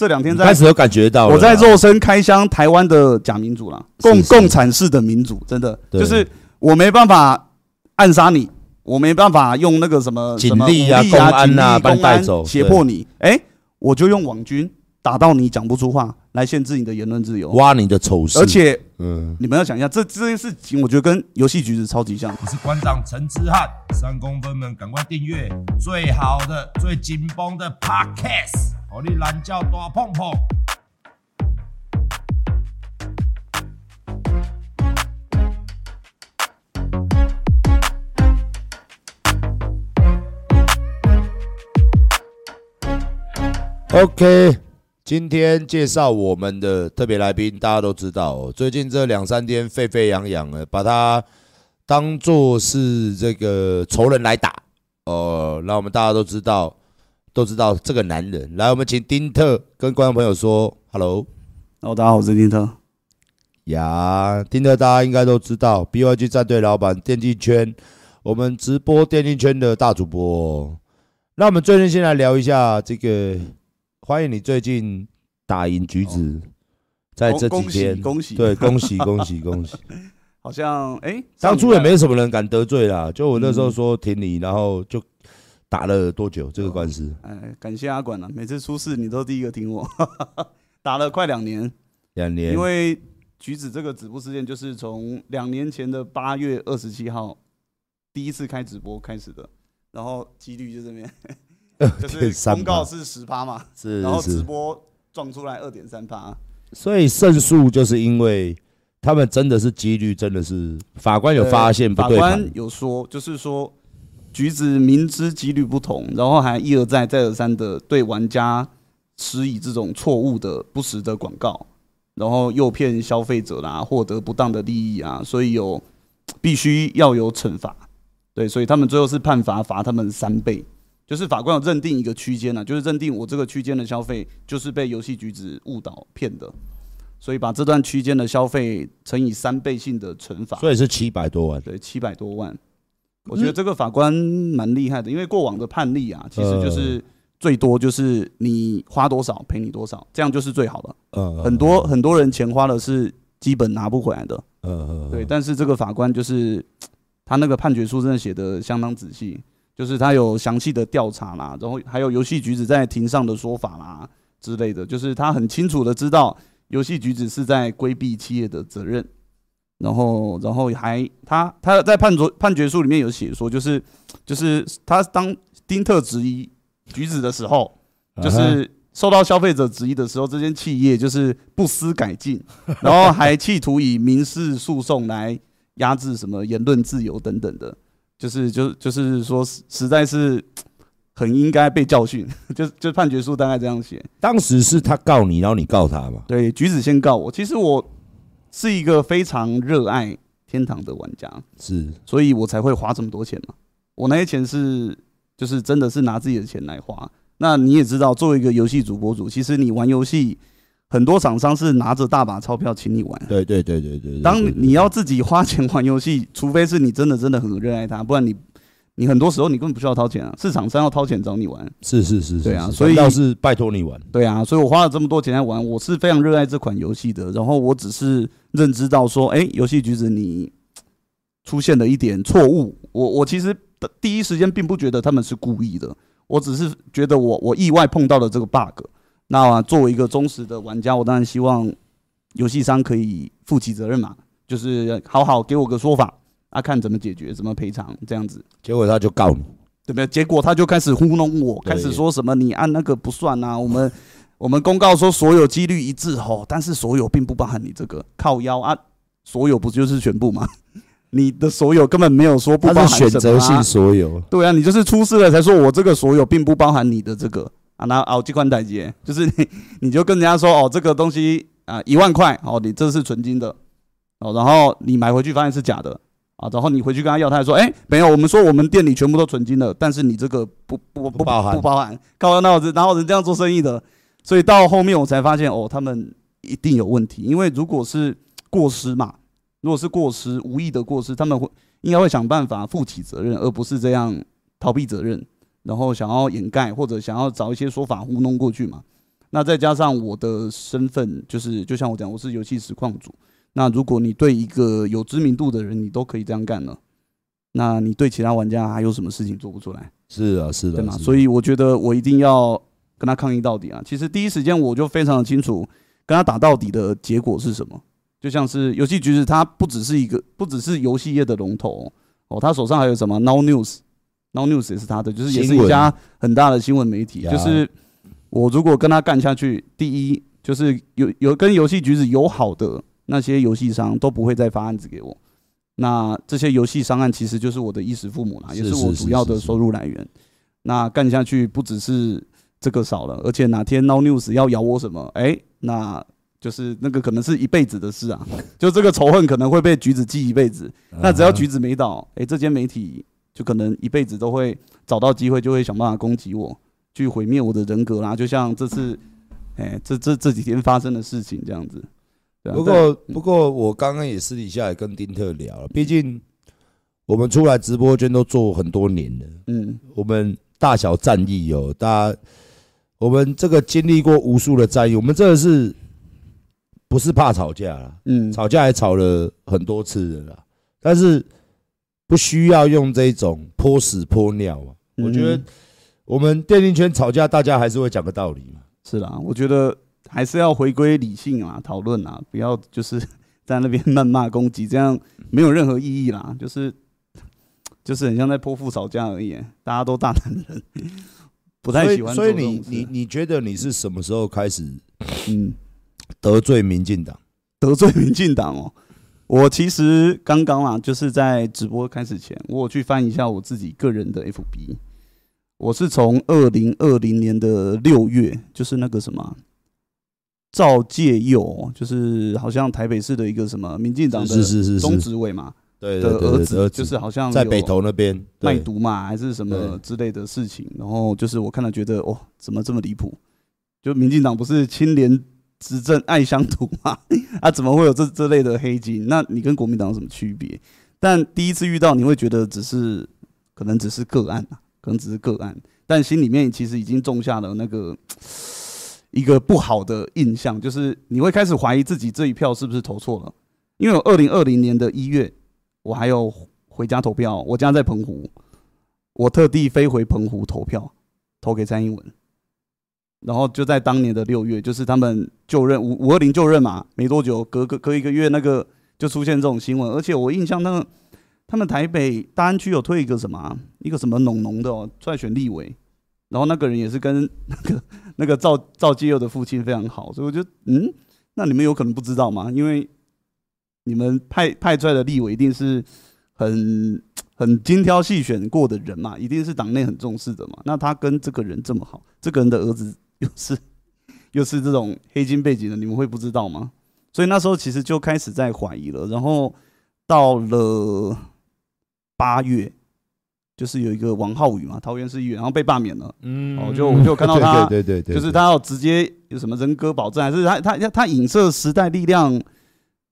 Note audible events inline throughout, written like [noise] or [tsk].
这两天在开始有感觉到，我在肉身开箱台湾的假民主啦，共共产式的民主，真的。就是我没办法暗杀你，我没办法用那个什么警力啊、公安啊，公安带走胁迫你，哎、欸，我就用网军打到你讲不出话，来限制你的言论自由，挖你的丑事，而且，嗯，你们要想一下，这这件事情，我觉得跟游戏局子超级像。我是馆长陈之汉，三公分们赶快订阅最好的、最紧绷的 Podcast，我的懒叫大碰碰。OK。今天介绍我们的特别来宾，大家都知道哦。最近这两三天沸沸扬扬的，把他当做是这个仇人来打哦。那我们大家都知道，都知道这个男人。来，我们请丁特跟观众朋友说 “hello”。哦，大家好，我是丁特。呀，丁特大家应该都知道，BYG 战队老板，电竞圈我们直播电竞圈的大主播。那我们最近先来聊一下这个。欢迎你最近打赢橘子，在这几天，恭喜，对，恭喜 [laughs] 恭喜恭喜！好像哎，当初也没什么人敢得罪啦，就我那时候说挺你，然后就打了多久这个官司？哎，感谢阿管了，每次出事你都第一个挺我，[laughs] 打了快两年，两年，因为橘子这个止步事件就是从两年前的八月二十七号第一次开直播开始的，然后几率就这边。[laughs] 就是公告是十趴嘛，是，然后直播撞出来二点三趴，所以胜诉就是因为他们真的是几率，真的是法官有发现不对，法官有说，就是说橘子明知几率不同，然后还一而再再而三的对玩家施以这种错误的不实的广告，然后诱骗消费者啦，获得不当的利益啊，所以有必须要有惩罚，对，所以他们最后是判罚罚他们三倍。就是法官有认定一个区间呢，就是认定我这个区间的消费就是被游戏橘子误导骗的，所以把这段区间的消费乘以三倍性的惩罚，所以是七百多万，对，七百多万。我觉得这个法官蛮厉害的，因为过往的判例啊，其实就是最多就是你花多少赔你多少，这样就是最好的。嗯，很多很多人钱花了是基本拿不回来的。嗯嗯，对，但是这个法官就是他那个判决书真的写的相当仔细。就是他有详细的调查啦，然后还有游戏橘子在庭上的说法啦之类的，就是他很清楚的知道游戏橘子是在规避企业的责任，然后然后还他他在判决判决书里面有写说，就是就是他当丁特质疑橘子的时候，就是受到消费者质疑的时候，这间企业就是不思改进，然后还企图以民事诉讼来压制什么言论自由等等的。就是就就是说，实在是很应该被教训。就就判决书大概这样写。当时是他告你，然后你告他嘛？对，橘子先告我。其实我是一个非常热爱天堂的玩家，是，所以我才会花这么多钱嘛。我那些钱是就是真的是拿自己的钱来花。那你也知道，作为一个游戏主播主，其实你玩游戏。很多厂商是拿着大把钞票请你玩。对对对对对。当你要自己花钱玩游戏，除非是你真的真的很热爱它，不然你你很多时候你根本不需要掏钱啊，是厂商要掏钱找你玩。是是是，对啊，所以要是拜托你玩。对啊，所以我花了这么多钱来玩，我是非常热爱这款游戏的。然后我只是认知到说，哎，游戏橘子你出现了一点错误。我我其实第一时间并不觉得他们是故意的，我只是觉得我我意外碰到了这个 bug。那作为一个忠实的玩家，我当然希望游戏商可以负起责任嘛，就是好好给我个说法，啊，看怎么解决，怎么赔偿这样子。结果他就告你，对不对？结果他就开始糊弄我，开始说什么你按那个不算啊，我们 [laughs] 我们公告说所有几率一致吼，但是所有并不包含你这个靠腰啊，所有不就是全部吗？[laughs] 你的所有根本没有说不包含选择性所有。对啊，你就是出事了才说我这个所有并不包含你的这个。啊，那哦，这款代机，就是你，你就跟人家说哦，这个东西啊，一万块哦，你这是纯金的哦，然后你买回去发现是假的啊，然后你回去跟他要，他还说，哎，没有，我们说我们店里全部都纯金的，但是你这个不不不不包含，不包含，靠那我然后人这样做生意的，所以到后面我才发现哦，他们一定有问题，因为如果是过失嘛，如果是过失，无意的过失，他们会应该会想办法负起责任，而不是这样逃避责任。然后想要掩盖或者想要找一些说法糊弄过去嘛，那再加上我的身份，就是就像我讲，我是游戏实况组。那如果你对一个有知名度的人，你都可以这样干了，那你对其他玩家还有什么事情做不出来？是啊，是的，对吗？所以我觉得我一定要跟他抗议到底啊！其实第一时间我就非常的清楚，跟他打到底的结果是什么。就像是游戏局子，它不只是一个，不只是游戏业的龙头哦，他手上还有什么 Now News，Now News 也是他的，就是也是一家很大的新闻媒体。就是我如果跟他干下去，第一就是有有跟游戏橘子友好的。那些游戏商都不会再发案子给我，那这些游戏商案其实就是我的衣食父母啦，也是我主要的收入来源。那干下去不只是这个少了，而且哪天 Now News 要咬我什么，哎，那就是那个可能是一辈子的事啊，[laughs] 就这个仇恨可能会被橘子记一辈子。那只要橘子没倒，哎，这间媒体就可能一辈子都会找到机会，就会想办法攻击我，去毁灭我的人格啦。就像这次，哎，这这这几天发生的事情这样子。不过，不过我刚刚也私底下也跟丁特聊了，毕竟我们出来直播间都做很多年了，嗯，我们大小战役哦，大家我们这个经历过无数的战役，我们真的是不是怕吵架，嗯，吵架也吵了很多次了啦，但是不需要用这种泼屎泼尿啊，我觉得我们电竞圈吵架，大家还是会讲个道理嘛，是啦，我觉得。还是要回归理性啊，讨论啊，不要就是在那边谩骂攻击，这样没有任何意义啦。就是就是很像在泼妇吵架而已，大家都大男人，[laughs] 不太喜欢。所以你你你觉得你是什么时候开始嗯得罪民进党？得罪民进党哦，我其实刚刚啊，就是在直播开始前，我有去翻一下我自己个人的 FB，我是从二零二零年的六月，就是那个什么。赵介佑就是好像台北市的一个什么民进党的中执委嘛，对的儿子，就是好像在北投那边卖毒嘛，还是什么之类的事情。然后就是我看了觉得，哦，怎么这么离谱？就民进党不是清廉执政爱乡土嘛？[laughs] 啊，怎么会有这这类的黑金？那你跟国民党有什么区别？但第一次遇到，你会觉得只是可能只是个案啊，可能只是个案，但心里面其实已经种下了那个。一个不好的印象，就是你会开始怀疑自己这一票是不是投错了。因为我二零二零年的一月，我还有回家投票，我家在澎湖，我特地飞回澎湖投票，投给蔡英文。然后就在当年的六月，就是他们就任五五二零就任嘛，没多久，隔隔隔一个月，那个就出现这种新闻。而且我印象那个他们台北大安区有推一个什么，一个什么农农的哦，出来选立委。然后那个人也是跟那个那个赵赵基佑的父亲非常好，所以我就嗯，那你们有可能不知道吗？因为你们派派出来的立委一定是很很精挑细选过的人嘛，一定是党内很重视的嘛。那他跟这个人这么好，这个人的儿子 [laughs] 又是 [laughs] 又是这种黑金背景的，你们会不知道吗？所以那时候其实就开始在怀疑了。然后到了八月。就是有一个王浩宇嘛，桃园市议员，然后被罢免了。嗯，哦，就我就看到他，对对对，就是他要直接有什么人格保证，还是他他他他影射时代力量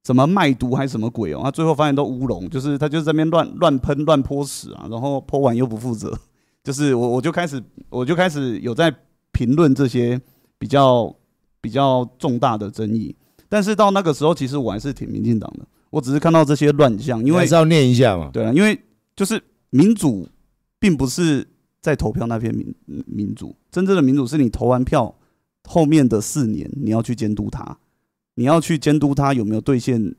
什么卖毒还是什么鬼哦？他最后发现都乌龙，就是他就在那边乱乱喷乱泼屎啊，然后泼完又不负责。[laughs] 就是我我就开始我就开始有在评论这些比较比较重大的争议，但是到那个时候，其实我还是挺民进党的。我只是看到这些乱象，因为还是要念一下嘛。对啊，因为就是民主。并不是在投票那边民民主，真正的民主是你投完票后面的四年，你要去监督他，你要去监督他有没有兑现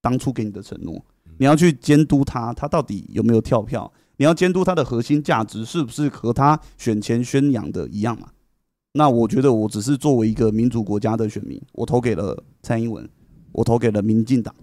当初给你的承诺，你要去监督他，他到底有没有跳票，你要监督他的核心价值是不是和他选前宣扬的一样嘛？那我觉得我只是作为一个民主国家的选民，我投给了蔡英文，我投给了民进党，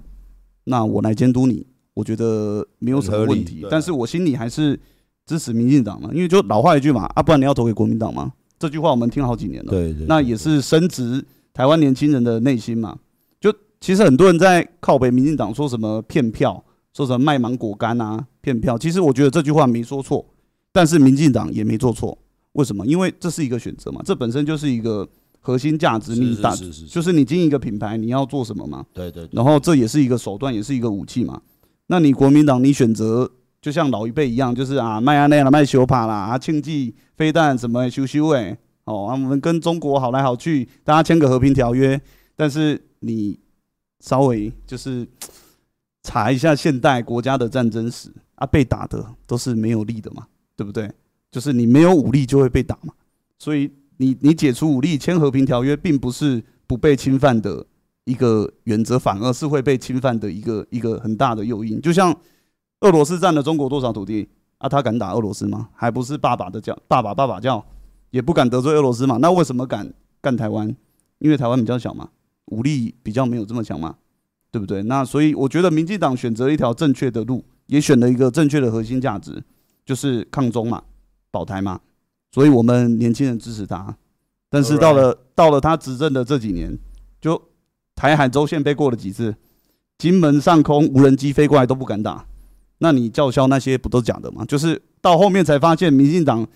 那我来监督你，我觉得没有什么问题，但是我心里还是。支持民进党嘛？因为就老话一句嘛，啊，不然你要投给国民党吗？这句话我们听好几年了。对对。那也是深植台湾年轻人的内心嘛。就其实很多人在靠北民进党说什么骗票，说什么卖芒果干啊骗票。其实我觉得这句话没说错，但是民进党也没做错。为什么？因为这是一个选择嘛，这本身就是一个核心价值。你打就是你经营一个品牌，你要做什么嘛？对对。然后这也是一个手段，也是一个武器嘛。那你国民党，你选择。就像老一辈一样，就是啊卖啊那啦卖修帕啦啊庆记飞弹什么修修哎，哦，我们跟中国好来好去，大家签个和平条约，但是你稍微就是查一下现代国家的战争史啊，被打的都是没有力的嘛，对不对？就是你没有武力就会被打嘛，所以你你解除武力签和平条约，并不是不被侵犯的一个原则，反而是会被侵犯的一个一个很大的诱因。就像俄罗斯占了中国多少土地啊？他敢打俄罗斯吗？还不是爸爸的叫爸爸爸爸叫。也不敢得罪俄罗斯嘛？那为什么敢干台湾？因为台湾比较小嘛，武力比较没有这么强嘛，对不对？那所以我觉得民进党选择一条正确的路，也选了一个正确的核心价值，就是抗中嘛，保台嘛。所以我们年轻人支持他。但是到了到了他执政的这几年，就台海周线被过了几次，金门上空无人机飞过来都不敢打。那你叫嚣那些不都假的吗？就是到后面才发现，民进党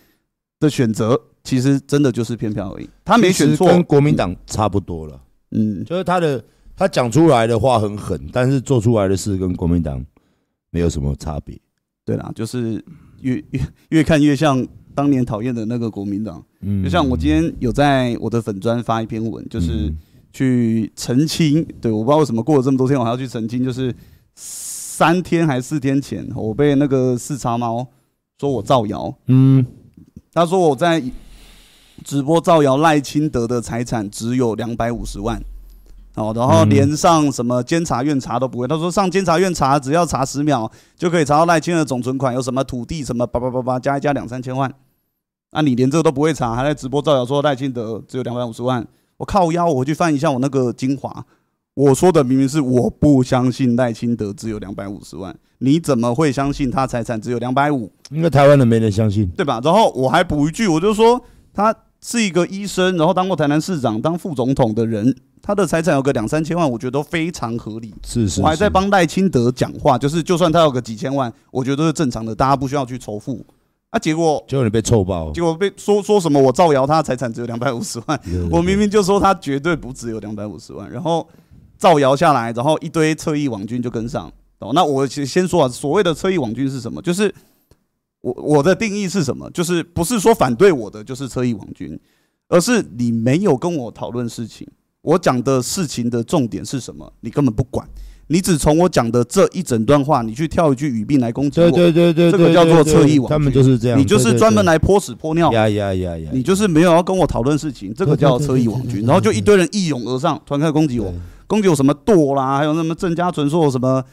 的选择。其实真的就是偏票而已，他没选错，跟国民党差不多了。嗯，就是他的他讲出来的话很狠，但是做出来的事跟国民党没有什么差别。对啦，就是越越越看越像当年讨厌的那个国民党。嗯，就像我今天有在我的粉专发一篇文，就是去澄清。对，我不知道为什么过了这么多天，我还要去澄清。就是三天还是四天前，我被那个四叉猫说我造谣。嗯，他说我在。直播造谣赖清德的财产只有两百五十万，哦，然后连上什么监察院查都不会。他说上监察院查只要查十秒就可以查到赖清德总存款有什么土地什么叭叭叭叭加一加两三千万，那你连这个都不会查，还在直播造谣说赖清德只有两百五十万？我靠腰，我回去翻一下我那个精华，我说的明明是我不相信赖清德只有两百五十万，你怎么会相信他财产只有两百五？因为台湾人没人相信，对吧？然后我还补一句，我就说他。是一个医生，然后当过台南市长、当副总统的人，他的财产有个两三千万，我觉得都非常合理。是是，是，我还在帮赖清德讲话，就是就算他有个几千万，我觉得都是正常的，大家不需要去仇富啊。结果结果你被臭爆，结果被说说什么我造谣他财产只有两百五十万，我明明就说他绝对不只有两百五十万，然后造谣下来，然后一堆侧翼网军就跟上。哦，那我先先说啊，所谓的侧翼网军是什么？就是。我我的定义是什么？就是不是说反对我的就是车翼网军，而是你没有跟我讨论事情，我讲的事情的重点是什么，你根本不管，你只从我讲的这一整段话，你去跳一句语病来攻击我，对对对对，这个叫做侧翼网军，他们就是这样，你就是专门来泼屎泼尿，呀呀呀呀，你就是没有要跟我讨论事情，这个叫侧翼网军，然后就一堆人一拥而上，团开始攻击我，攻击我什么剁啦，还有什么郑家纯说什么。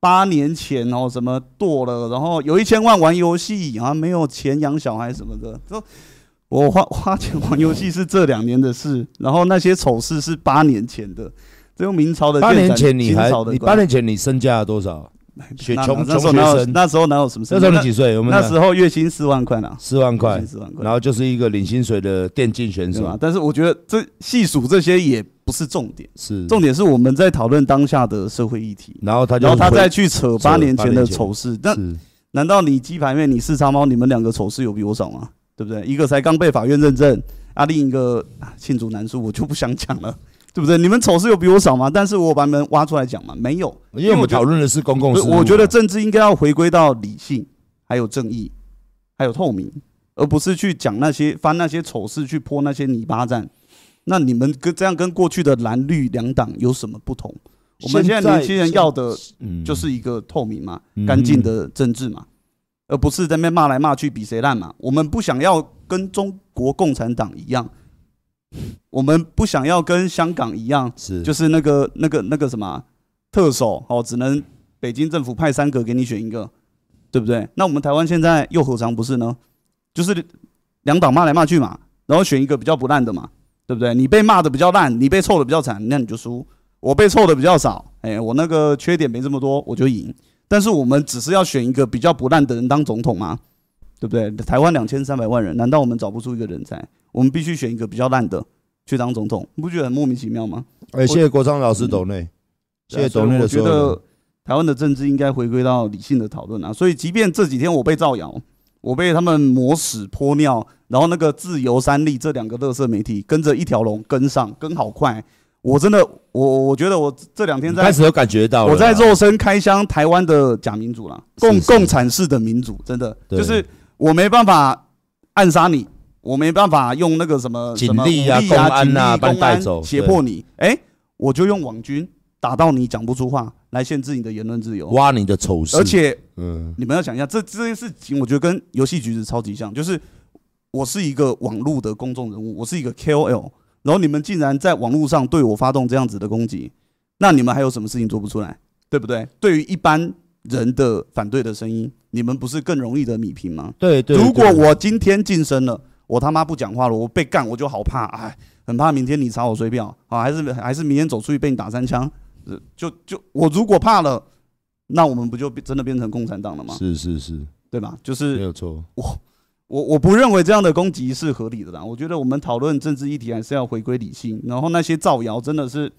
八年前哦，什么剁了，然后有一千万玩游戏啊，没有钱养小孩什么的。说我花花钱玩游戏是这两年的事，然后那些丑事是八年前的。这用明朝的八年前你还你八年前你身价多少？[laughs] 学穷穷学生那时候哪有什么？那时候你几岁？我们那时候月薪四万块呢，四万块，四万块，然后就是一个领薪水的电竞选手嘛。但是我觉得这细数这些也不是重点，是重点是我们在讨论当下的社会议题。然后他就然后他再去扯八年前的丑事，那难道你鸡排妹、你四叉猫，你们两个丑事有比我少吗？对不对？一个才刚被法院认证，啊，另一个罄竹难书，我就不想讲了。对不对？你们丑事有比我少吗？但是我把你们挖出来讲嘛，没有，因为我们讨论的是公共事。我觉得政治应该要回归到理性，还有正义，还有透明，而不是去讲那些翻那些丑事，去泼那些泥巴战。那你们跟这样跟过去的蓝绿两党有什么不同？我们现在年轻人要的，就是一个透明嘛，干净的政治嘛，而不是在那边骂来骂去比谁烂嘛。我们不想要跟中国共产党一样。我们不想要跟香港一样，是就是那个那个那个什么特首哦，只能北京政府派三个给你选一个，对不对？那我们台湾现在又何尝不是呢？就是两党骂来骂去嘛，然后选一个比较不烂的嘛，对不对？你被骂的比较烂，你被臭的比较惨，那你就输；我被臭的比较少，哎，我那个缺点没这么多，我就赢。但是我们只是要选一个比较不烂的人当总统嘛，对不对？台湾两千三百万人，难道我们找不出一个人才？我们必须选一个比较烂的去当总统，你不觉得很莫名其妙吗？哎，谢谢国昌老师抖内，谢谢抖内的。我觉得台湾的政治应该回归到理性的讨论啊。所以，即便这几天我被造谣，我被他们抹屎泼尿，然后那个自由三立这两个乐色媒体跟着一条龙跟上，跟好快。我真的，我我觉得我这两天在开始有感觉到，我在肉身开箱台湾的假民主了，共共产式的民主，真的就是我没办法暗杀你。我没办法用那个什么警力啊、公安啊，公安走胁迫你，哎、欸，我就用网军打到你讲不出话，来限制你的言论自由，挖你的丑事。而且，嗯，你们要想一下，这这件事情，我觉得跟游戏局子超级像，就是我是一个网络的公众人物，我是一个 KOL，然后你们竟然在网络上对我发动这样子的攻击，那你们还有什么事情做不出来？对不对？对于一般人的反对的声音，你们不是更容易的米平吗？对对。如果我今天晋升了。我他妈不讲话了，我被干我就好怕，哎，很怕明天你查我水表啊，还是还是明天走出去被你打三枪，就就我如果怕了，那我们不就真的变成共产党了吗？是是是，对吧？就是没有错。我我我不认为这样的攻击是合理的啦。我觉得我们讨论政治议题还是要回归理性。然后那些造谣真的是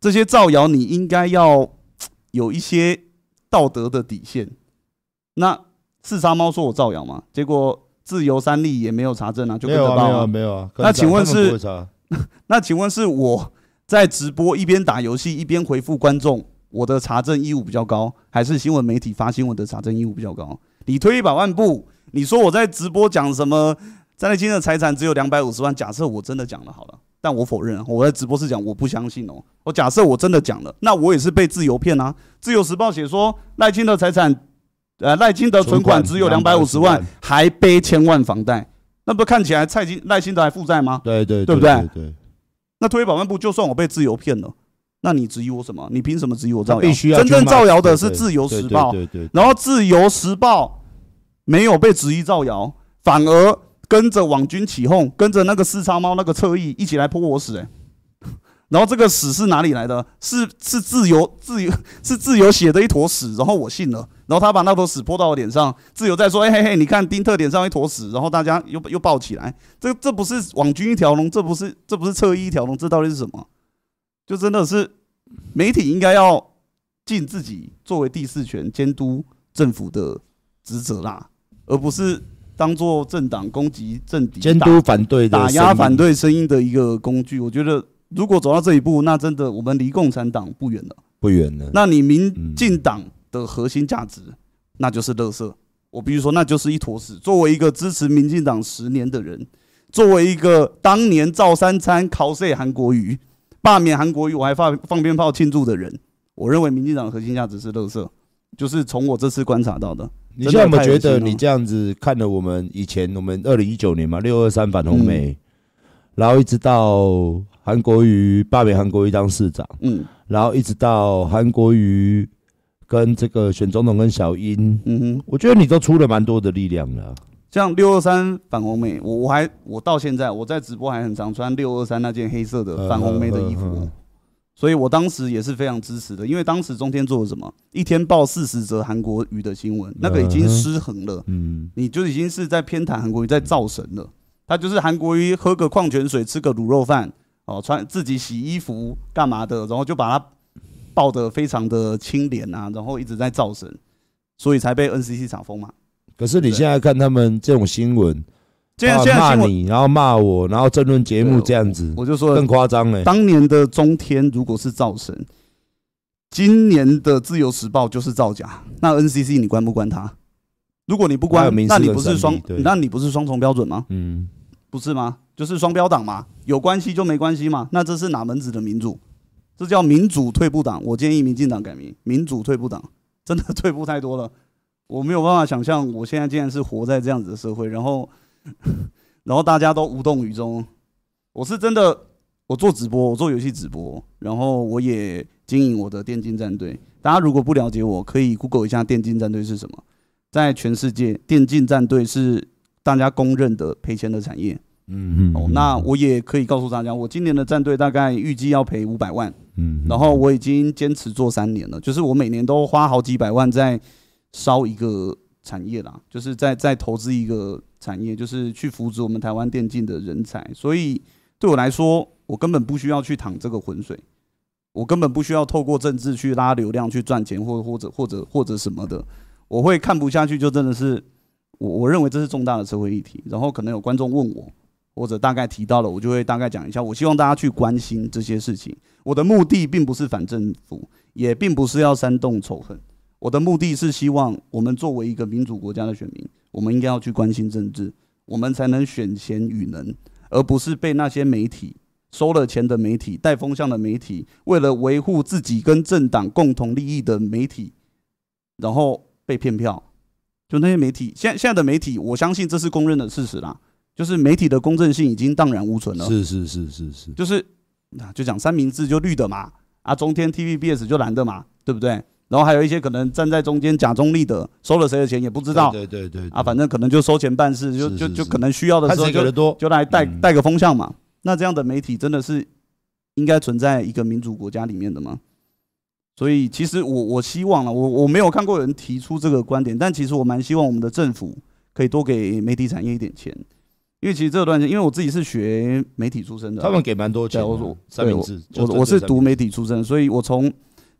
这些造谣，你应该要 [tsk] 有一些道德的底线。那四杀猫说我造谣嘛，结果。自由三立也没有查证啊，就跟着报啊，没有啊，没有啊。那请问是？[laughs] 那请问是我在直播一边打游戏一边回复观众，我的查证义务比较高，还是新闻媒体发新闻的查证义务比较高？你推一百万步，你说我在直播讲什么？张立清的财产只有两百五十万，假设我真的讲了好了，但我否认，我在直播是讲我不相信哦。我假设我真的讲了，那我也是被自由骗啊。自由时报写说赖清的财产。呃，赖清德存款只有两百五十万，还背千万房贷，那不看起来蔡清赖清德还负债吗？对对对，对不对？对。那退一百万步，就算我被自由骗了，那你质疑我什么？你凭什么质疑我造谣？必须要真正造谣的是自由时报，然后自由时报没有被质疑造谣，反而跟着网军起哄，跟着那个四叉猫那个侧翼一起来泼我屎，欸。然后这个屎是哪里来的？是是自由自由 [laughs] 是自由写的一坨屎，然后我信了，然后他把那坨屎泼到我脸上，自由在说：“哎嘿嘿，你看丁特脸上一坨屎。”然后大家又又抱起来，这这不是网军一条龙，这不是这不是侧翼一条龙，这到底是什么？就真的是媒体应该要尽自己作为第四权监督政府的职责啦，而不是当做政党攻击政敌、监督反对、打压反对声音的一个工具。我觉得。如果走到这一步，那真的我们离共产党不远了，不远了。那你民进党的核心价值，那就是垃圾。我必须说，那就是一坨屎。作为一个支持民进党十年的人，作为一个当年照三餐、考碎韩国瑜、罢免韩国瑜，我还放放鞭炮庆祝的人，我认为民进党的核心价值是垃圾。就是从我这次观察到的。你现在有没有觉得你这样子看了我们以前，我们二零一九年嘛，六二三反红梅，嗯、然后一直到。韩国瑜罢免韩国瑜当市长，嗯，然后一直到韩国瑜跟这个选总统跟小英，嗯哼，我觉得你都出了蛮多的力量了。像六二三反红媒，我我还我到现在我在直播还很常穿六二三那件黑色的反红媒的衣服，所以我当时也是非常支持的。因为当时中天做了什么？一天报四十则韩国瑜的新闻，那个已经失衡了，嗯，你就已经是在偏袒韩国瑜，在造神了。他就是韩国瑜喝个矿泉水，吃个卤肉饭。哦，穿自己洗衣服干嘛的，然后就把他抱得非常的清廉啊，然后一直在造神，所以才被 NCC 查封嘛。可是你现在看他们这种新闻，现在骂你，然后骂我，然后争论节目这样子，我就说更夸张了。当年的中天如果是造神，今年的自由时报就是造假，那 NCC 你关不关他？如果你不关，那你不是双，那你不是双重标准吗？嗯。不是吗？就是双标党嘛，有关系就没关系嘛。那这是哪门子的民主？这叫民主退步党。我建议民进党改名，民主退步党，真的退步太多了。我没有办法想象，我现在竟然是活在这样子的社会，然后，[laughs] 然后大家都无动于衷。我是真的，我做直播，我做游戏直播，然后我也经营我的电竞战队。大家如果不了解我，可以 Google 一下电竞战队是什么。在全世界，电竞战队是。大家公认的赔钱的产业，嗯嗯，哦，那我也可以告诉大家，我今年的战队大概预计要赔五百万，嗯，然后我已经坚持做三年了，就是我每年都花好几百万在烧一个产业啦，就是在在投资一个产业，就是去扶植我们台湾电竞的人才，所以对我来说，我根本不需要去淌这个浑水，我根本不需要透过政治去拉流量去赚钱，或或者或者或者什么的，我会看不下去，就真的是。我我认为这是重大的社会议题，然后可能有观众问我，或者大概提到了，我就会大概讲一下。我希望大家去关心这些事情。我的目的并不是反政府，也并不是要煽动仇恨。我的目的是希望我们作为一个民主国家的选民，我们应该要去关心政治，我们才能选贤与能，而不是被那些媒体收了钱的媒体、带风向的媒体，为了维护自己跟政党共同利益的媒体，然后被骗票。就那些媒体，现现在的媒体，我相信这是公认的事实啦，就是媒体的公正性已经荡然无存了。是是是是是，就是那就讲三明治就绿的嘛，啊，中天 TVBS 就蓝的嘛，对不对？然后还有一些可能站在中间假中立的，收了谁的钱也不知道。对对对，啊，反正可能就收钱办事，就就就可能需要的时候就就来带带个风向嘛。那这样的媒体真的是应该存在一个民主国家里面的吗？所以其实我我希望了，我我没有看过有人提出这个观点，但其实我蛮希望我们的政府可以多给媒体产业一点钱，因为其实这段时间，因为我自己是学媒体出身的，他们给蛮多钱。我说三明治，我我是读媒体出身，所以我从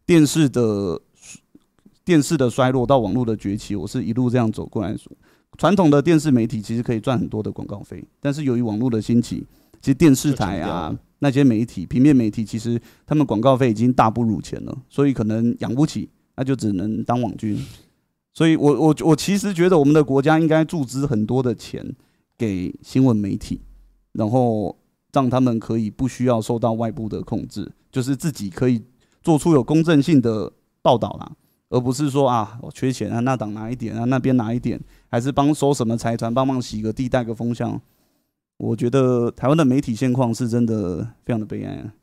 电视的。电视的衰落到网络的崛起，我是一路这样走过来。传统的电视媒体其实可以赚很多的广告费，但是由于网络的兴起，其实电视台啊那些媒体、平面媒体，其实他们广告费已经大不如前了，所以可能养不起，那就只能当网军。所以我我我其实觉得我们的国家应该注资很多的钱给新闻媒体，然后让他们可以不需要受到外部的控制，就是自己可以做出有公正性的报道啦。而不是说啊，我缺钱啊，那党拿一点啊，那边拿一点，还是帮收什么财团帮忙洗个地带个风向。我觉得台湾的媒体现况是真的非常的悲哀啊。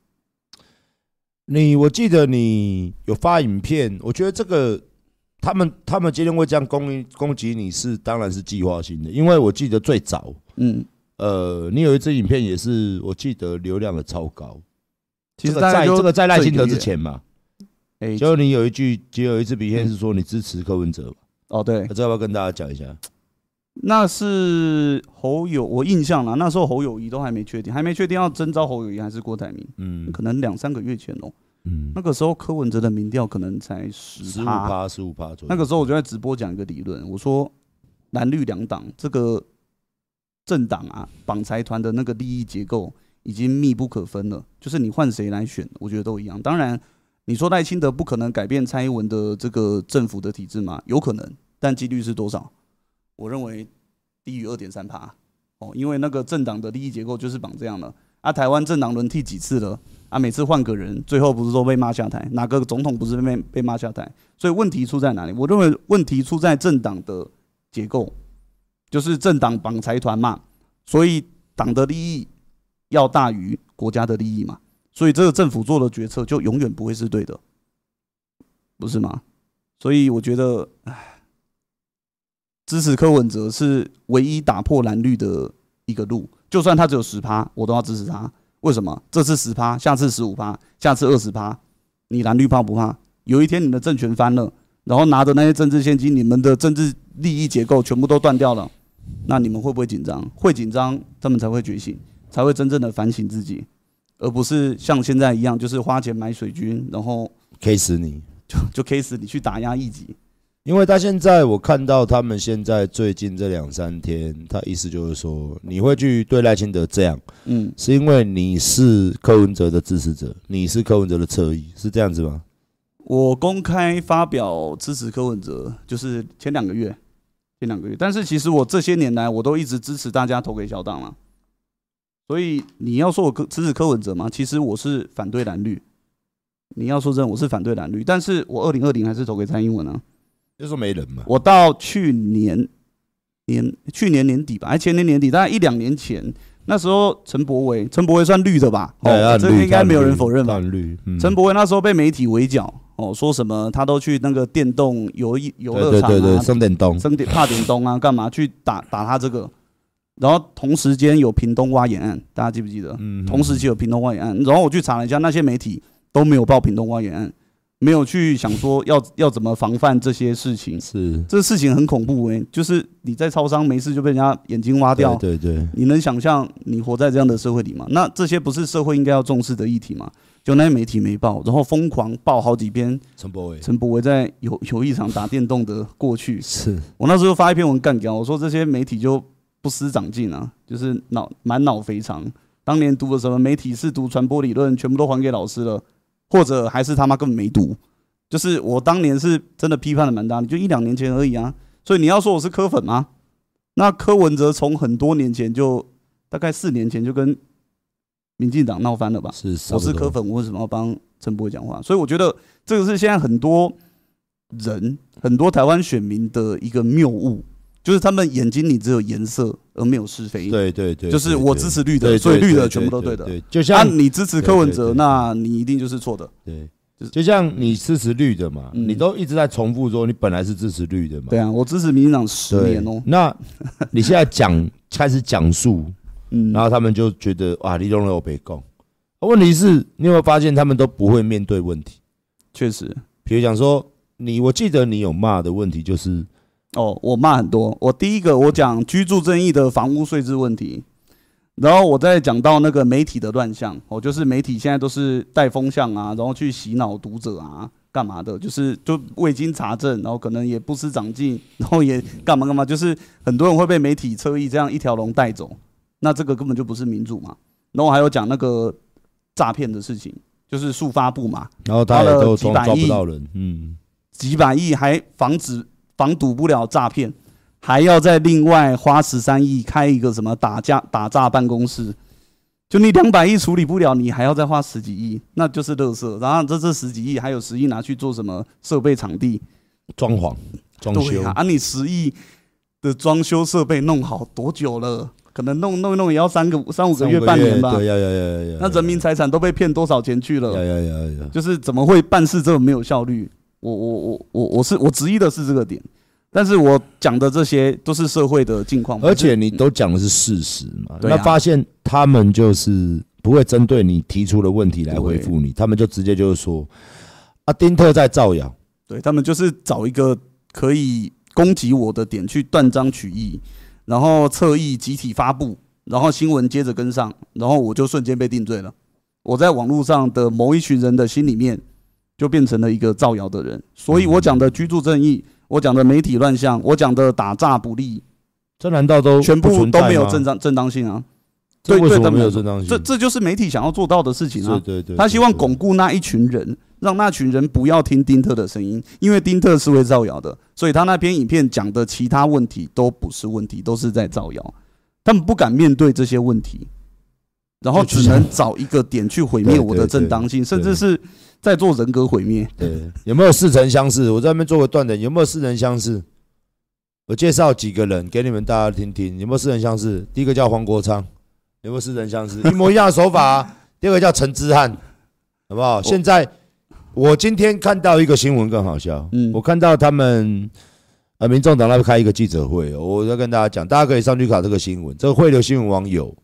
你我记得你有发影片，我觉得这个他们他们今天会这样攻攻击你是当然是计划性的，因为我记得最早，嗯。呃，你有一支影片也是我记得流量的超高，其实在这个在赖清德之前嘛。哎，就你有一句，就有一次比片是说你支持柯文哲哦，对，这要不要跟大家讲一下？那是侯友，我印象了，那时候侯友谊都还没确定，还没确定要征召侯友谊还是郭台铭，嗯，可能两三个月前哦，嗯，那个时候柯文哲的民调可能才十五趴，十五趴左右。那个时候我就在直播讲一个理论，我说蓝绿两党这个政党啊，绑财团的那个利益结构已经密不可分了，就是你换谁来选，我觉得都一样。当然。你说赖清德不可能改变蔡英文的这个政府的体制吗？有可能，但几率是多少？我认为低于二点三趴哦，因为那个政党的利益结构就是绑这样的啊。台湾政党轮替几次了啊？每次换个人，最后不是都被骂下台？哪个总统不是被被骂下台？所以问题出在哪里？我认为问题出在政党的结构，就是政党绑财团嘛，所以党的利益要大于国家的利益嘛。所以这个政府做的决策就永远不会是对的，不是吗？所以我觉得，唉，支持柯文哲是唯一打破蓝绿的一个路。就算他只有十趴，我都要支持他。为什么？这次十趴，下次十五趴，下次二十趴，你蓝绿怕不怕？有一天你的政权翻了，然后拿着那些政治现金，你们的政治利益结构全部都断掉了，那你们会不会紧张？会紧张，他们才会觉醒，才会真正的反省自己。而不是像现在一样，就是花钱买水军，然后 K 死你，就就 K 死你去打压异己。因为他现在我看到他们现在最近这两三天，他意思就是说，你会去对赖清德这样，嗯，是因为你是柯文哲的支持者，你是柯文哲的侧翼，是这样子吗？我公开发表支持柯文哲，就是前两个月，前两个月，但是其实我这些年来，我都一直支持大家投给小党了。所以你要说我支持柯文哲吗？其实我是反对蓝绿。你要说真，我是反对蓝绿，但是我二零二零还是投给蔡英文啊。就说没人嘛。我到去年年去年年底吧，还前年年底，大概一两年前，那时候陈柏惟，陈柏惟算绿的吧？哦，这个应该没有人否认吧？绿。陈柏惟那时候被媒体围剿，哦，说什么他都去那个电动游游乐场啊，对对对，生电动，生点怕点东啊，干嘛去打打他这个？然后同时间有屏东挖眼案，大家记不记得？嗯，同时期有屏东挖眼案，然后我去查了一下，那些媒体都没有报屏东挖眼案，没有去想说要要怎么防范这些事情。是，这事情很恐怖诶、欸，就是你在超商没事就被人家眼睛挖掉，对对对，你能想象你活在这样的社会里吗？那这些不是社会应该要重视的议题吗？就那些媒体没报，然后疯狂报好几篇陈柏伟，陈柏伟在有有一场打电动的过去。是我那时候发一篇文干掉，我说这些媒体就。不思长进啊，就是脑满脑肥肠。当年读的什么媒体是读传播理论，全部都还给老师了，或者还是他妈根本没读。就是我当年是真的批判的蛮大的，就一两年前而已啊。所以你要说我是柯粉吗？那柯文哲从很多年前就，大概四年前就跟民进党闹翻了吧？是，我是柯粉，我为什么要帮陈柏惟讲话？所以我觉得这个是现在很多人、很多台湾选民的一个谬误。就是他们眼睛里只有颜色而没有是非。对对对，就是我支持绿的，所以绿的全部都对的。对，就像你支持柯文哲，那你一定就是错的。对，就像你支持绿的嘛，你都一直在重复说你本来是支持绿的嘛。对啊，我支持民进党十年哦。那你现在讲开始讲述，然后他们就觉得啊，你懂了我别讲。问题是，你有没有发现他们都不会面对问题？确实，比如讲说你，我记得你有骂的问题就是。哦，我骂很多。我第一个我讲居住正义的房屋税制问题，然后我再讲到那个媒体的乱象。哦，就是媒体现在都是带风向啊，然后去洗脑读者啊，干嘛的？就是就未经查证，然后可能也不思长进，然后也干嘛干嘛。就是很多人会被媒体车翼这样一条龙带走，那这个根本就不是民主嘛。然后还有讲那个诈骗的事情，就是速发布嘛，然后他了几百亿，嗯，几百亿还防止。防堵不了诈骗，还要再另外花十三亿开一个什么打架打诈办公室？就你两百亿处理不了，你还要再花十几亿，那就是乐色。然后这这十几亿还有十亿拿去做什么设备场地装潢装修啊？你十亿的装修设备弄好多久了？可能弄弄一弄也要三个三五个月半年吧？对呀呀呀呀！那人民财产都被骗多少钱去了？呀呀呀呀！就是怎么会办事这么没有效率？我我我我我是我质疑的是这个点，但是我讲的这些都是社会的境况，而且你都讲的是事实嘛，那发现他们就是不会针对你提出的问题来回复你，他们就直接就是说，啊，丁特在造谣，对，他们就是找一个可以攻击我的点去断章取义，然后侧翼集体发布，然后新闻接着跟上，然后我就瞬间被定罪了，我在网络上的某一群人的心里面。就变成了一个造谣的人，所以我讲的居住正义，我讲的媒体乱象，我讲的打诈不利，这难道都全部都没有正当正当性啊？对对，没有正当性。这这就是媒体想要做到的事情啊！对对对，他希望巩固那一群人，让那群人不要听丁特的声音，因为丁特是会造谣的，所以他那篇影片讲的其他问题都不是问题，都是在造谣。他们不敢面对这些问题，然后只能找一个点去毁灭我的正当性，甚至是。在做人格毁灭，对，有没有似曾相识？我在那边做个断点，有没有似曾相识？我介绍几个人给你们大家听听，有没有似曾相识？第一个叫黄国昌，有没有似曾相识？一模一样的手法啊。[laughs] 第二个叫陈之汉，好不好？现在我今天看到一个新闻更好笑，嗯，我看到他们呃，民众党那边开一个记者会，我要跟大家讲，大家可以上去看这个新闻，这个汇流新闻网有，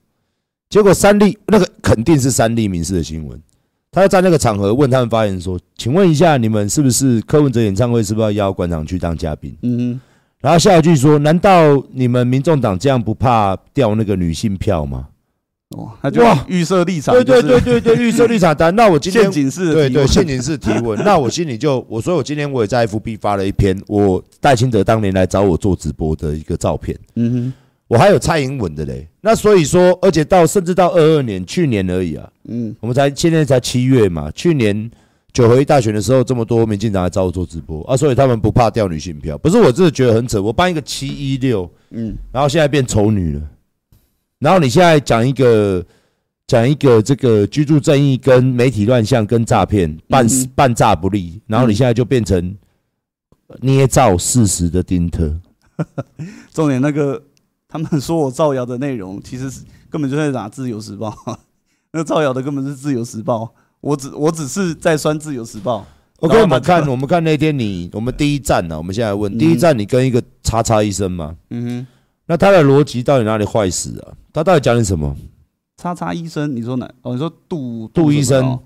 结果三立那个肯定是三立民事的新闻。他在那个场合问他们发言说：“请问一下，你们是不是柯文哲演唱会是不是要邀馆长去当嘉宾？”嗯，然后下一句说：“难道你们民众党这样不怕掉那个女性票吗？”哦，他就预设立场，对对对对对，预设立场单。那我今天陷阱式，对对陷阱式提问。[laughs] 那我心里就我说，我今天我也在 FB 发了一篇我戴清德当年来找我做直播的一个照片。嗯哼。我还有蔡英文的嘞，那所以说，而且到甚至到二二年，去年而已啊，嗯，我们才现在才七月嘛，去年九合一大选的时候，这么多民进党来找我做直播。啊，所以他们不怕掉女性票，不是我真的觉得很扯，我办一个七一六，嗯，然后现在变丑女了，然后你现在讲一个讲一个这个居住正义跟媒体乱象跟诈骗办办诈不利，然后你现在就变成捏造事实的丁特，[laughs] 重点那个。他们说我造谣的内容，其实是根本就在打《自由时报》，[laughs] 那造谣的根本是《自由时报》，我只我只是在酸《自由时报》。OK，我们看我们看那天你我们第一站呢，我们现在问第一站，你跟一个叉叉医生嘛？嗯哼，那他的逻辑到底哪里坏死啊？他到底讲你什么？叉叉医生，你说哪？哦，你说杜杜医生。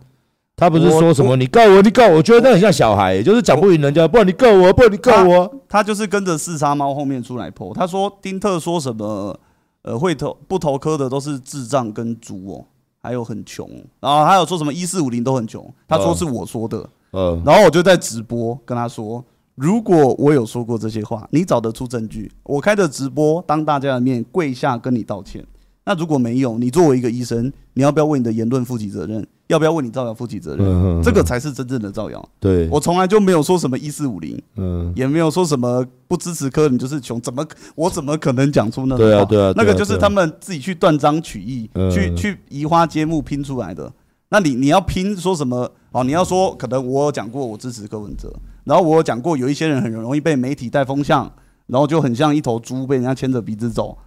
他不是说什么你告我，你告我，我觉得那很像小孩，就是讲不赢人家，不然你告我，不然你告我。他就是跟着四杀猫后面出来破。他说丁特说什么，呃，会投不投科的都是智障跟猪哦，还有很穷，然后还有说什么一四五零都很穷。他说是我说的，嗯，然后我就在直播跟他说，如果我有说过这些话，你找得出证据，我开着直播当大家的面跪下跟你道歉。那如果没有，你作为一个医生，你要不要为你的言论负起责任？要不要为你造谣负起责任？这个才是真正的造谣。对，我从来就没有说什么一四五零，嗯，也没有说什么不支持科你就是穷，怎么我怎么可能讲出那种话？对啊，对啊，那个就是他们自己去断章取义，去去移花接木拼出来的。那你你要拼说什么？哦，你要说可能我有讲过我支持柯文哲，然后我有讲过有一些人很容易被媒体带风向，然后就很像一头猪被人家牵着鼻子走。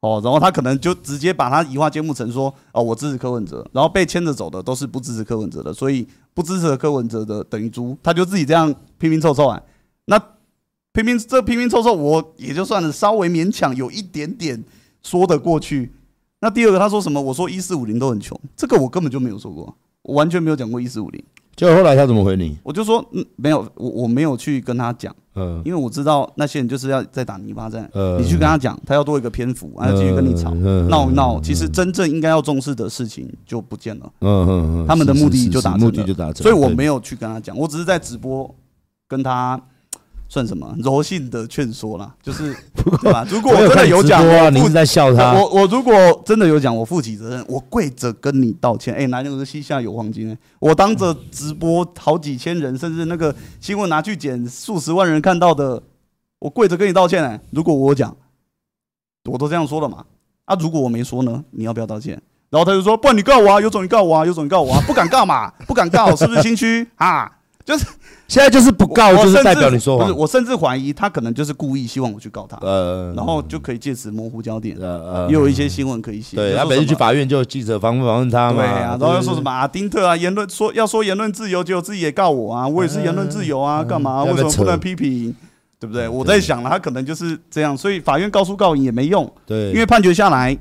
哦，然后他可能就直接把他移花接木成说，哦，我支持柯文哲，然后被牵着走的都是不支持柯文哲的，所以不支持柯文哲的等于猪，他就自己这样拼拼凑凑啊。那拼拼这拼拼凑凑，我也就算了，稍微勉强有一点点说得过去。那第二个他说什么？我说一四五零都很穷，这个我根本就没有说过，我完全没有讲过一四五零。结果后来他怎么回你？我就说嗯，没有，我我没有去跟他讲，嗯，因为我知道那些人就是要在打泥巴战，嗯，你去跟他讲，他要多一个篇幅，还要继续跟你吵，闹一闹，其实真正应该要重视的事情就不见了，嗯嗯嗯，他们的目的就达成了，目的就达成，所以我没有去跟他讲，我只是在直播跟他。算什么柔性的劝说啦，[laughs] 就是对吧？如果我真的有讲，你是在笑他。我我如果真的有讲，我负起责任，我跪着跟你道歉。哎，哪有个膝下有黄金？我当着直播好几千人，甚至那个新闻拿去剪数十万人看到的，我跪着跟你道歉。哎，如果我讲，我都这样说了嘛。啊，如果我没说呢？你要不要道歉？然后他就说，不然你告我啊，有种你告我啊，有种你告我啊，不敢告嘛，不敢告，是不是心虚啊？就是现在就是不告，就是代表你说谎。不是，我甚至怀疑他可能就是故意希望我去告他，呃，然后就可以借此模糊焦点，呃，也有一些新闻可以写。对，他每次去法院就有记者访问访问他嘛，对啊，然后又说什么啊，丁特啊，言论说要说言论自由，结果自己也告我啊，我也是言论自由啊，干嘛？为什么不能批评？对不对？我在想了，他可能就是这样，所以法院告诉告赢也没用，对，因为判决下来，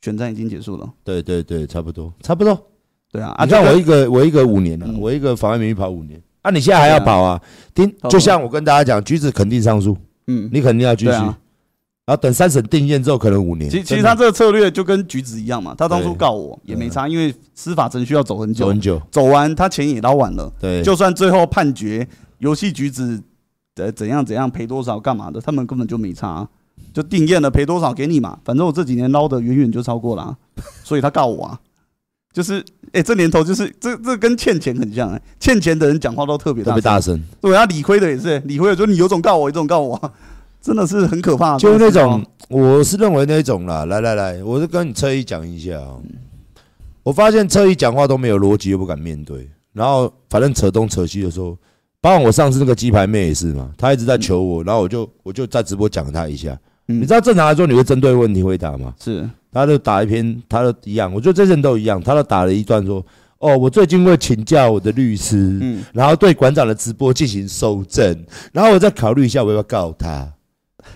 选战已经结束了。对对对，差不多，差不多。对啊，啊，你看我一个我一个五年了，我一个妨碍名誉跑五年，啊，你现在还要跑啊？听，就像我跟大家讲，橘子肯定上诉，嗯，你肯定要继续，然后等三审定谳之后，可能五年。其其实他这个策略就跟橘子一样嘛，他当初告我也没差，因为司法程序要走很久，很久，走完他钱也捞完了，对，就算最后判决游戏橘子的怎样怎样赔多少干嘛的，他们根本就没差，就定谳了赔多少给你嘛，反正我这几年捞的远远就超过了，所以他告我啊。就是，哎、欸，这年头就是这这跟欠钱很像哎、欸，欠钱的人讲话都特别特别大声。对啊，理亏的也是、欸，理亏的说你有种告我，有种告我、啊，真的是很可怕。就是那种，我是认为那种啦。来来来，我是跟你侧翼讲一下啊。我发现侧翼讲话都没有逻辑，又不敢面对，然后反正扯东扯西的时候，包括我上次那个鸡排妹也是嘛，她一直在求我，然后我就我就在直播讲她一下。你知道正常来说你会针对问题回答吗？是。他就打一篇，他都一样，我觉得这些人都一样，他都打了一段说：“哦，我最近会请教我的律师，嗯，然后对馆长的直播进行搜证，然后我再考虑一下我要不要告他。”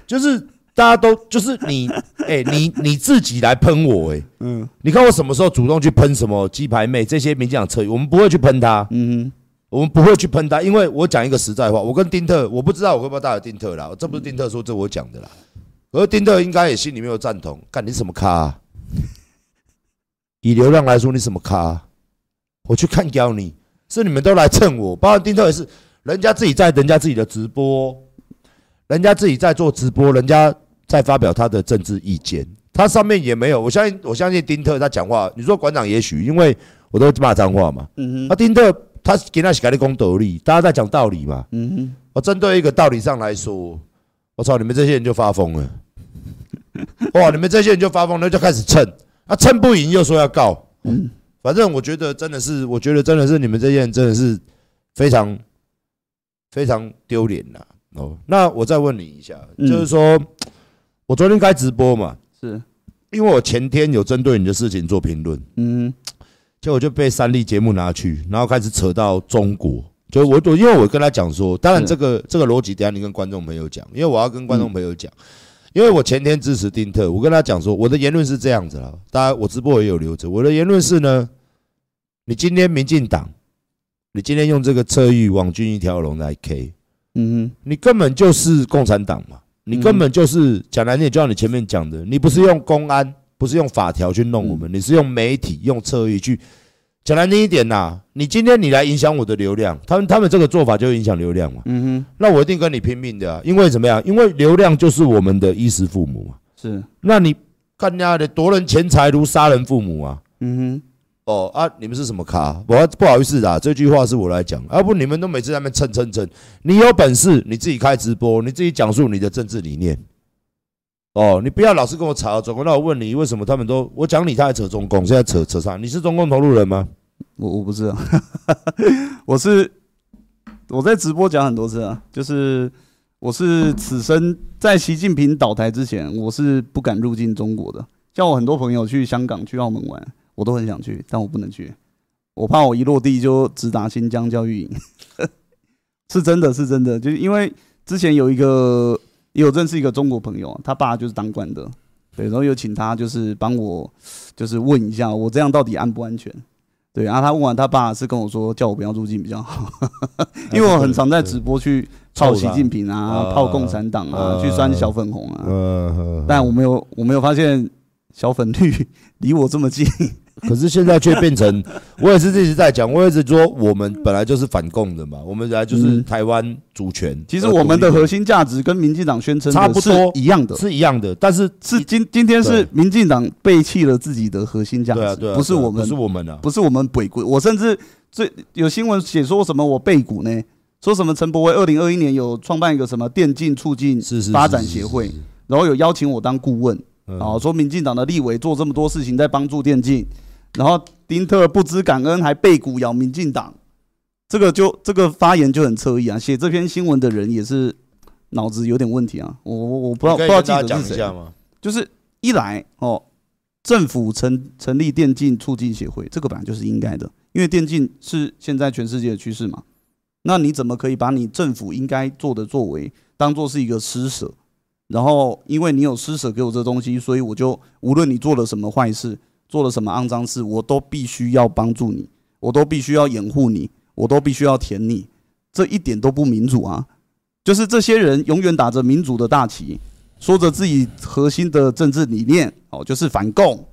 就是大家都就是你，[laughs] 哎，你你自己来喷我，哎，嗯，你看我什么时候主动去喷什么鸡排妹这些民进党侧翼，我们不会去喷他，嗯，我们不会去喷他，因为我讲一个实在话，我跟丁特，我不知道我会不会打丁特啦，这不是丁特说，这我讲的啦。而丁特应该也心里面有赞同，干你什么咖、啊？[laughs] 以流量来说，你什么咖、啊？我去看掉你，是你们都来蹭我，包括丁特也是，人家自己在人家自己的直播，人家自己在做直播，人家在发表他的政治意见，他上面也没有。我相信，我相信丁特他讲话，你说馆长也许，因为我都骂脏话嘛。嗯哼。那丁特他给那是给的公道理，大家在讲道理嘛。嗯哼。我针对一个道理上来说，我操，你们这些人就发疯了。[laughs] 哇！你们这些人就发疯，那就开始蹭，啊，蹭不赢又说要告，嗯，反正我觉得真的是，我觉得真的是你们这些人真的是非常非常丢脸呐。哦，那我再问你一下，就是说我昨天开直播嘛，是。因为我前天有针对你的事情做评论，嗯，结果就被三立节目拿去，然后开始扯到中国，就我我因为我跟他讲说，当然这个这个逻辑，等下你跟观众朋友讲，因为我要跟观众朋友讲。因为我前天支持丁特，我跟他讲说，我的言论是这样子了，大家我直播也有留着。我的言论是呢，你今天民进党，你今天用这个侧翼网军一条龙来 K，嗯哼，你根本就是共产党嘛，你根本就是讲难听，就像你前面讲的，你不是用公安，不是用法条去弄我们，你是用媒体用侧翼去。讲难听一点呐，你今天你来影响我的流量，他们他们这个做法就影响流量嘛。嗯哼，那我一定跟你拼命的啊，因为怎么样？因为流量就是我们的衣食父母嘛。是，那你干家的夺人钱财如杀人父母啊。嗯哼，哦啊，你们是什么咖？我不好意思啊，这句话是我来讲，要不你们都每次在那边蹭蹭蹭。你有本事你自己开直播，你自己讲述你的政治理念。哦，你不要老是跟我吵，总归那我问你，为什么他们都我讲你，他还扯中共，现在扯扯上，你是中共投入人吗？我我不是啊，[laughs] 我是我在直播讲很多次啊，就是我是此生在习近平倒台之前，我是不敢入境中国的。像我很多朋友去香港、去澳门玩。我都很想去，但我不能去，我怕我一落地就直达新疆教育营，[laughs] 是真的是真的，就是因为之前有一个也有认识一个中国朋友，他爸就是当官的，对，然后有请他就是帮我就是问一下我这样到底安不安全，对，然后他问完他爸是跟我说叫我不要入境比较好，[laughs] 因为我很常在直播去泡习近平啊，泡共产党啊，去酸小粉红啊，但我没有我没有发现小粉绿 [laughs] 离我这么近。可是现在却变成，[laughs] 我也是一直在讲，我一直说我们本来就是反共的嘛，我们本来就是台湾主权。其实我们的核心价值跟民进党宣称差不多一样的，是一样的。但是是今今天是民进党背弃了自己的核心价值，对啊，不是我们，不是我们啊，不是我们鬼鬼。我甚至最有新闻写说什么我背股呢？说什么陈柏威二零二一年有创办一个什么电竞促进发展协会，然后有邀请我当顾问，然后说民进党的立委做这么多事情在帮助电竞。然后丁特不知感恩，还背骨咬民进党，这个就这个发言就很侧意啊！写这篇新闻的人也是脑子有点问题啊！我我我不知道不知道记者是谁吗？就是一来哦，政府成成立电竞促进协会，这个本来就是应该的，因为电竞是现在全世界的趋势嘛。那你怎么可以把你政府应该做的作为当做是一个施舍？然后因为你有施舍给我这东西，所以我就无论你做了什么坏事。做了什么肮脏事，我都必须要帮助你，我都必须要掩护你，我都必须要舔你，这一点都不民主啊！就是这些人永远打着民主的大旗，说着自己核心的政治理念，哦，就是反共、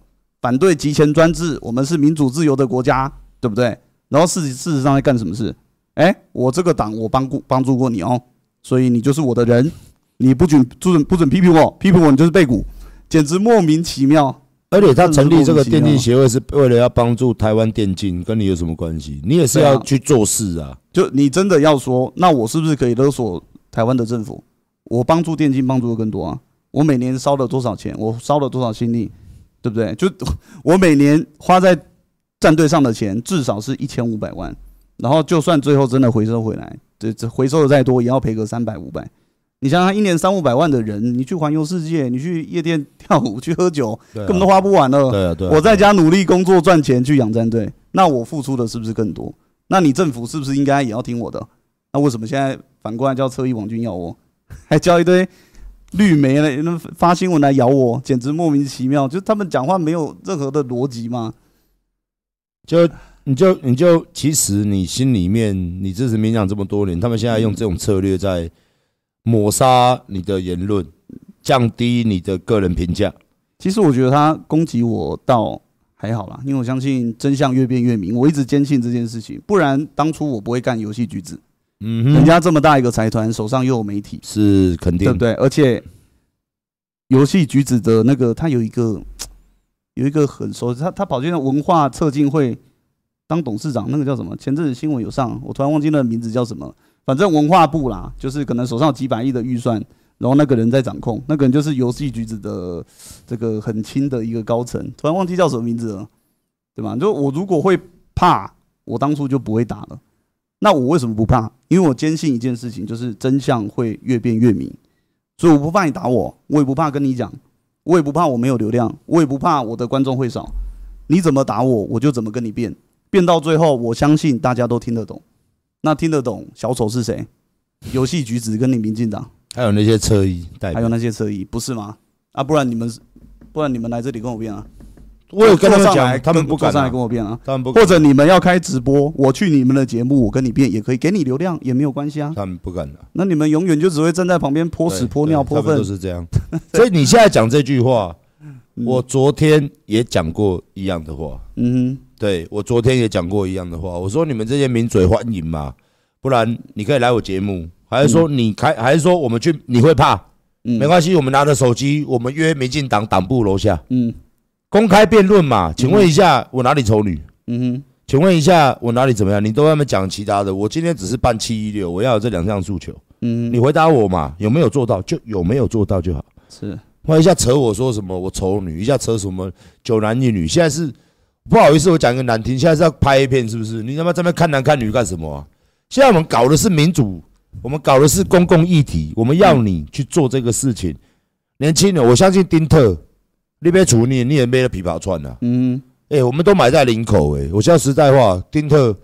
反对极权专制，我们是民主自由的国家，对不对？然后事实事实上在干什么事？哎，我这个党我帮过帮助过你哦，所以你就是我的人，你不准不准不准批评我，批评我你就是背骨，简直莫名其妙。而且他成立这个电竞协会是为了要帮助台湾电竞，跟你有什么关系？你也是要去做事啊！就你真的要说，那我是不是可以勒索台湾的政府？我帮助电竞帮助的更多啊！我每年烧了多少钱？我烧了多少心力？对不对？就我每年花在战队上的钱至少是一千五百万，然后就算最后真的回收回来，这这回收的再多，也要赔个三百五百。你想想，一年三五百万的人，你去环游世界，你去夜店跳舞，去喝酒，根本都花不完了。对啊，对啊。我在家努力工作赚钱去养战队，那我付出的是不是更多？那你政府是不是应该也要听我的？那为什么现在反过来叫侧翼网军咬我，[laughs] 还叫一堆绿媒来那发新闻来咬我，简直莫名其妙。就他们讲话没有任何的逻辑吗？就你就你就其实你心里面你支持民进党这么多年，他们现在用这种策略在。抹杀你的言论，降低你的个人评价。其实我觉得他攻击我倒还好啦，因为我相信真相越辩越明。我一直坚信这件事情，不然当初我不会干游戏橘子。嗯，人家这么大一个财团，手上又有媒体，是肯定，对不对？而且游戏橘子的那个，他有一个有一个很熟，他他跑进了文化策进会当董事长，那个叫什么？前阵子新闻有上，我突然忘记了名字叫什么。反正文化部啦，就是可能手上有几百亿的预算，然后那个人在掌控，那个人就是游戏局子的这个很亲的一个高层，突然忘记叫什么名字了，对吧？就我如果会怕，我当初就不会打了。那我为什么不怕？因为我坚信一件事情，就是真相会越变越明，所以我不怕你打我，我也不怕跟你讲，我也不怕我没有流量，我也不怕我的观众会少。你怎么打我，我就怎么跟你辩，辩到最后，我相信大家都听得懂。那听得懂小丑是谁？游戏橘子跟你民进党，还有那些车衣，还有那些车衣，不是吗？啊，不然你们，不然你们来这里跟我辩啊！我有跟他们讲，他们不敢上来跟我辩啊！他们不，或者你们要开直播，我去你们的节目，我跟你辩也可以，给你流量也没有关系啊。他们不敢的。那你们永远就只会站在旁边泼屎泼尿泼粪，都是这样。[laughs] 所以你现在讲这句话，我昨天也讲过一样的话。嗯。对，我昨天也讲过一样的话，我说你们这些名嘴欢迎嘛，不然你可以来我节目，还是说你开，还是说我们去，你会怕？嗯，没关系，我们拿着手机，我们约民进党党部楼下，嗯，公开辩论嘛。请问一下，我哪里丑女？嗯哼，请问一下，我哪里怎么样？你都在那边讲其他的，我今天只是办七一六，我要有这两项诉求。嗯，你回答我嘛，有没有做到？就有没有做到就好。是，换一下扯我说什么？我丑女，一下扯什么九男一女？现在是不好意思，我讲一个难听，现在是要拍一片是不是？你他妈在那边看男看女干什么啊？现在我们搞的是民主，我们搞的是公共议题，我们要你去做这个事情。年轻人，我相信丁特，你别处你，你也没了琵琶穿呐。嗯，哎，我们都买在林口，哎，我现在实在话，丁特。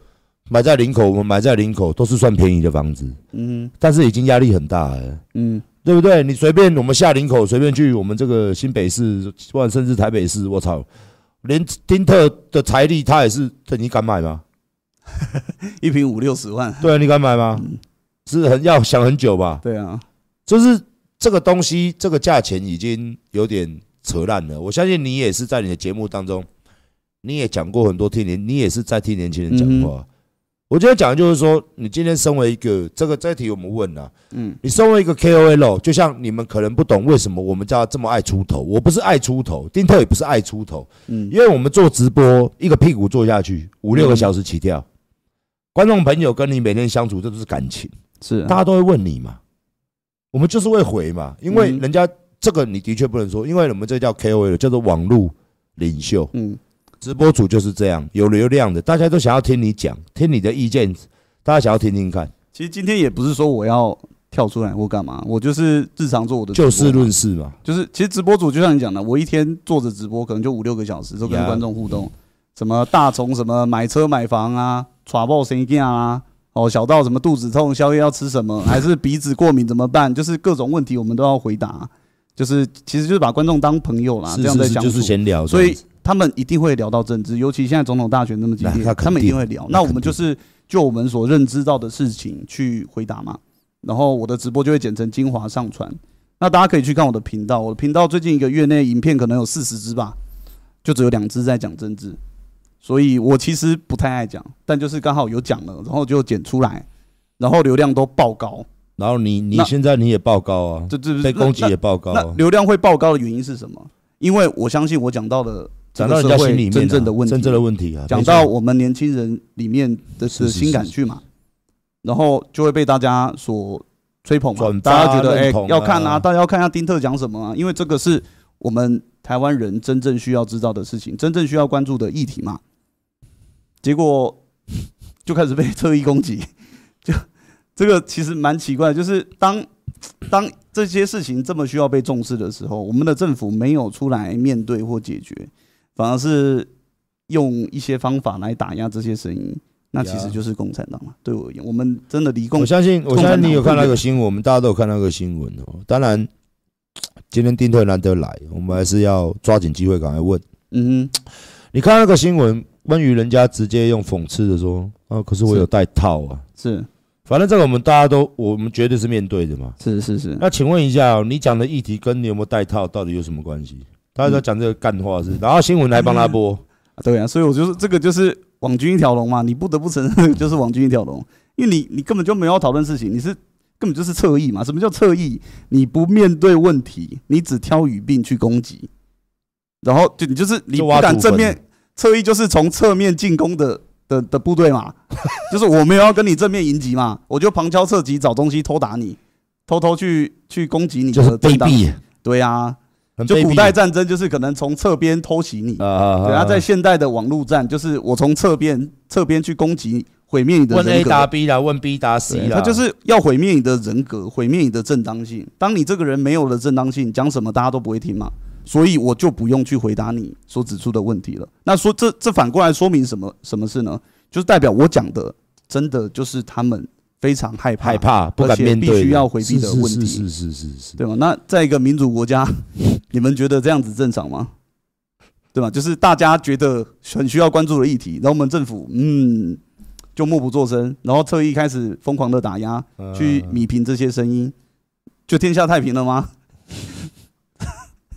买在林口，我们买在林口都是算便宜的房子，嗯，但是已经压力很大了，嗯，对不对？你随便我们下林口，随便去我们这个新北市，或者甚至台北市，我操，连丁特的财力他也是，你敢买吗？[laughs] 一瓶五六十万，对啊，你敢买吗？是很要想很久吧？对啊，就是这个东西，这个价钱已经有点扯烂了。我相信你也是在你的节目当中，你也讲过很多听年，你也是在听年轻人讲话。我今天讲的就是说，你今天身为一个这个这题我们问了，嗯，你身为一个 KOL，就像你们可能不懂为什么我们家这么爱出头，我不是爱出头，丁特也不是爱出头，嗯，因为我们做直播，一个屁股坐下去五六个小时起跳，观众朋友跟你每天相处，这都是感情，是大家都会问你嘛，我们就是会回嘛，因为人家这个你的确不能说，因为我们这叫 KOL，叫做网络领袖，嗯。直播主就是这样，有流量的，大家都想要听你讲，听你的意见，大家想要听听看。其实今天也不是说我要跳出来或干嘛，我就是日常做我的，就事论事嘛。就是其实直播主就像你讲的，我一天做着直播，可能就五六个小时，都跟观众互动，嗯、什么大从什么买车买房啊，传爆生意啊，哦，小到什么肚子痛，宵夜要吃什么，还是鼻子过敏怎么办，就是各种问题我们都要回答。就是其实就是把观众当朋友啦，这样在讲，就是闲聊，所以。他们一定会聊到政治，尤其现在总统大选那么激烈，他们一定会聊。那我们就是就我们所认知到的事情去回答嘛。然后我的直播就会剪成精华上传，那大家可以去看我的频道。我的频道最近一个月内影片可能有四十支吧，就只有两支在讲政治，所以我其实不太爱讲，但就是刚好有讲了，然后就剪出来，然后流量都爆高。然后你你现在你也爆高啊，这这被攻击也爆高。那流量会爆高的原因是什么？因为我相信我讲到的。讲到人家心里面真正的问题，真正的问题啊！讲到我们年轻人里面的的心感去嘛，然后就会被大家所吹捧嘛。大家觉得哎，要看啊，大家要看一下丁特讲什么啊，因为这个是我们台湾人真正需要知道的事情，真正需要关注的议题嘛。结果就开始被侧翼攻击，就这个其实蛮奇怪，就是当当这些事情这么需要被重视的时候，我们的政府没有出来面对或解决。反而是用一些方法来打压这些声音，那其实就是共产党嘛。对我而言，我们真的离共，我相信，我相信你有看那个新闻，我们大家都有看那个新闻哦。当然，今天丁特难得来，我们还是要抓紧机会赶快问。嗯哼，你看那个新闻，关于人家直接用讽刺的说啊，可是我有戴套啊。是，反正这个我们大家都，我们绝对是面对的嘛。是是是。那请问一下，你讲的议题跟你有没有带套到底有什么关系？他在讲这个干话是，然后新闻来帮他播，[laughs] 对啊，所以我就是这个就是网军一条龙嘛，你不得不承认就是网军一条龙，因为你你根本就没有讨论事情，你是根本就是侧翼嘛。什么叫侧翼？你不面对问题，你只挑语病去攻击，然后就你就是你不敢正面侧翼，就是从侧面进攻的的的部队嘛，就是我没有要跟你正面迎击嘛，我就旁敲侧击找东西偷打你，偷偷去去攻击你的卑鄙，对呀。就古代战争就是可能从侧边偷袭你，对啊，在现代的网络战就是我从侧边侧边去攻击毁灭你的人格。问 A 答 B 啦，问 B 答 C 啦，他就是要毁灭你的人格，毁灭你的正当性。当你这个人没有了正当性，讲什么大家都不会听嘛，所以我就不用去回答你所指出的问题了。那说这这反过来说明什么什么事呢？就是代表我讲的真的就是他们。非常害怕，害怕，不敢面对，必须要回避的问题，是是是是是，对吗？那在一个民主国家，[laughs] 你们觉得这样子正常吗？对吧？就是大家觉得很需要关注的议题，然后我们政府嗯就默不作声，然后特意开始疯狂的打压，去弭平这些声音，就天下太平了吗？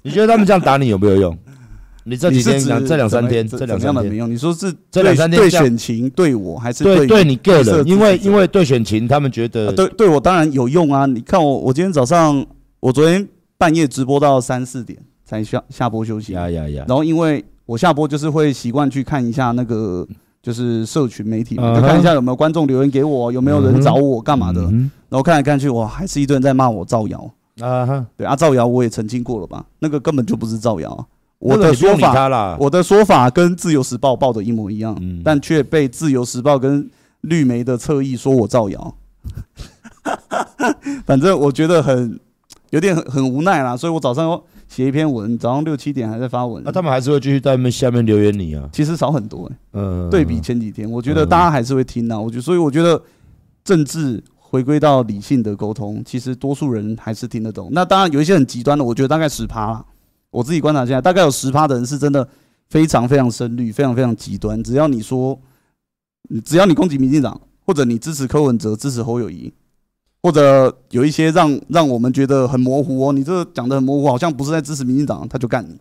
[laughs] 你觉得他们这样打你有没有用？[laughs] 你这几天讲这两三天，这两三天没用。你说是这两三天对选情对我还是对对你个人？因为因为对选情，他们觉得对对我当然有用啊！你看我我今天早上我昨天半夜直播到三四点才下下播休息。呀呀呀！然后因为我下播就是会习惯去看一下那个就是社群媒体，看一下有没有观众留言给我，有没有人找我干嘛的。嗯、然后看来看去，哇，还是一堆人在骂我造谣啊！对啊，造谣我也澄清过了吧？那个根本就不是造谣。我的说法，我的说法跟自由时报报的一模一样，嗯、但却被自由时报跟绿媒的侧翼说我造谣。[laughs] 反正我觉得很有点很很无奈啦，所以我早上写一篇文，早上六七点还在发文。那、啊、他们还是会继续在下面留言你啊？其实少很多、欸，嗯，对比前几天，我觉得大家还是会听啊。我觉得，所以我觉得政治回归到理性的沟通，其实多数人还是听得懂。那当然有一些很极端的，我觉得大概十趴啦。我自己观察下来，大概有十趴的人是真的非常非常深绿，非常非常极端。只要你说，只要你攻击民进党，或者你支持柯文哲、支持侯友谊，或者有一些让让我们觉得很模糊哦，你这个讲的很模糊，好像不是在支持民进党，他就干你。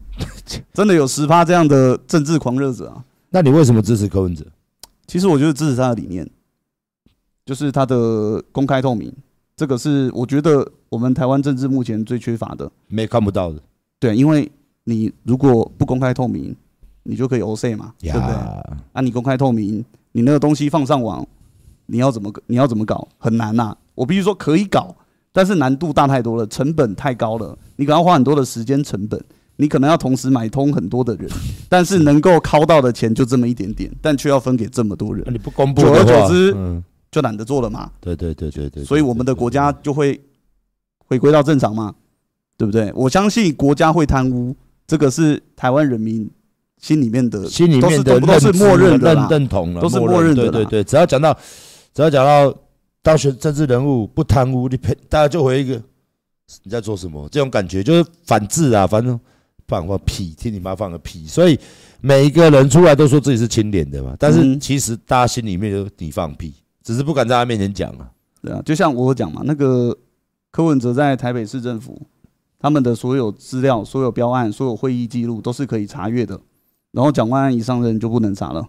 真的有十趴这样的政治狂热者啊？那你为什么支持柯文哲？其实我就是支持他的理念，就是它的公开透明，这个是我觉得我们台湾政治目前最缺乏的，没看不到的。对，因为你如果不公开透明，你就可以 OC 嘛，对不对？啊，你公开透明，你那个东西放上网，你要怎么你要怎么搞？很难呐。我必须说可以搞，但是难度大太多了，成本太高了。你可能要花很多的时间成本，你可能要同时买通很多的人，[laughs] 但是能够掏到的钱就这么一点点，但却要分给这么多人。你不公布，久而久之，就懒得做了嘛。对对对对对。所以我们的国家就会回归到正常嘛。对不对？我相信国家会贪污，这个是台湾人民心里面的，心里面的都是默认的认认同了，都是默认的。对对对，只要讲到，只要讲到当选政治人物不贪污，你呸，大家就回一个你在做什么？这种感觉就是反制啊，反正放个屁，听你妈放个屁。所以每一个人出来都说自己是清廉的嘛，但是其实大家心里面就你放屁，只是不敢在他面前讲啊。对啊，就像我讲嘛，那个柯文哲在台北市政府。他们的所有资料、所有标案、所有会议记录都是可以查阅的，然后蒋万安一上任就不能查了。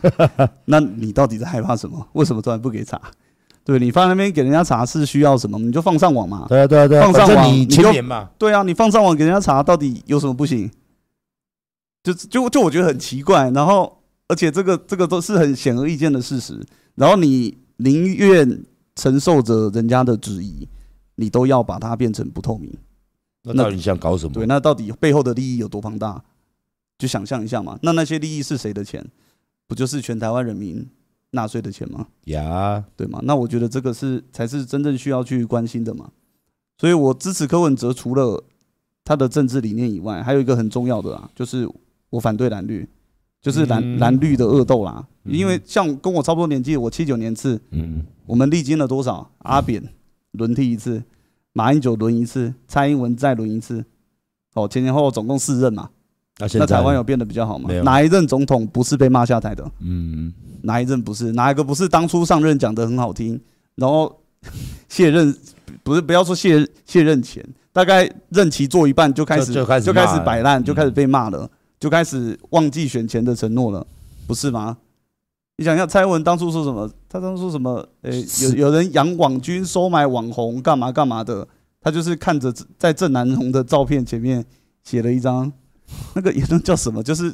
[laughs] 那你到底在害怕什么？为什么突然不给查？对，你放在那边给人家查是需要什么？你就放上网嘛。对啊，对啊，对啊，放上网你就嘛。对啊，你放上网给人家查，到底有什么不行？就就就我觉得很奇怪。然后，而且这个这个都是很显而易见的事实。然后你宁愿承受着人家的质疑，你都要把它变成不透明。那到底你想搞什么？对，那到底背后的利益有多庞大？就想象一下嘛。那那些利益是谁的钱？不就是全台湾人民纳税的钱吗？呀，对吗？那我觉得这个是才是真正需要去关心的嘛。所以我支持柯文哲，除了他的政治理念以外，还有一个很重要的啊，就是我反对蓝绿，就是蓝蓝绿的恶斗啦。因为像跟我差不多年纪，我七九年次，嗯，我们历经了多少？阿扁轮替一次。马英九轮一次，蔡英文再轮一次，哦，前前后后总共四任嘛。那台湾有变得比较好吗？哪一任总统不是被骂下台的？嗯，哪一任不是？哪一个不是当初上任讲得很好听，然后卸任不是不要说卸卸任前，大概任期做一半就开始就开始就开始摆烂，就开始被骂了，就开始忘记选前的承诺了，不是吗？你想一下，蔡英文当初说什么？他当初说什么？诶，有有人养网军、收买网红，干嘛干嘛的？他就是看着在郑南榕的照片前面写了一张，那个言论叫什么？就是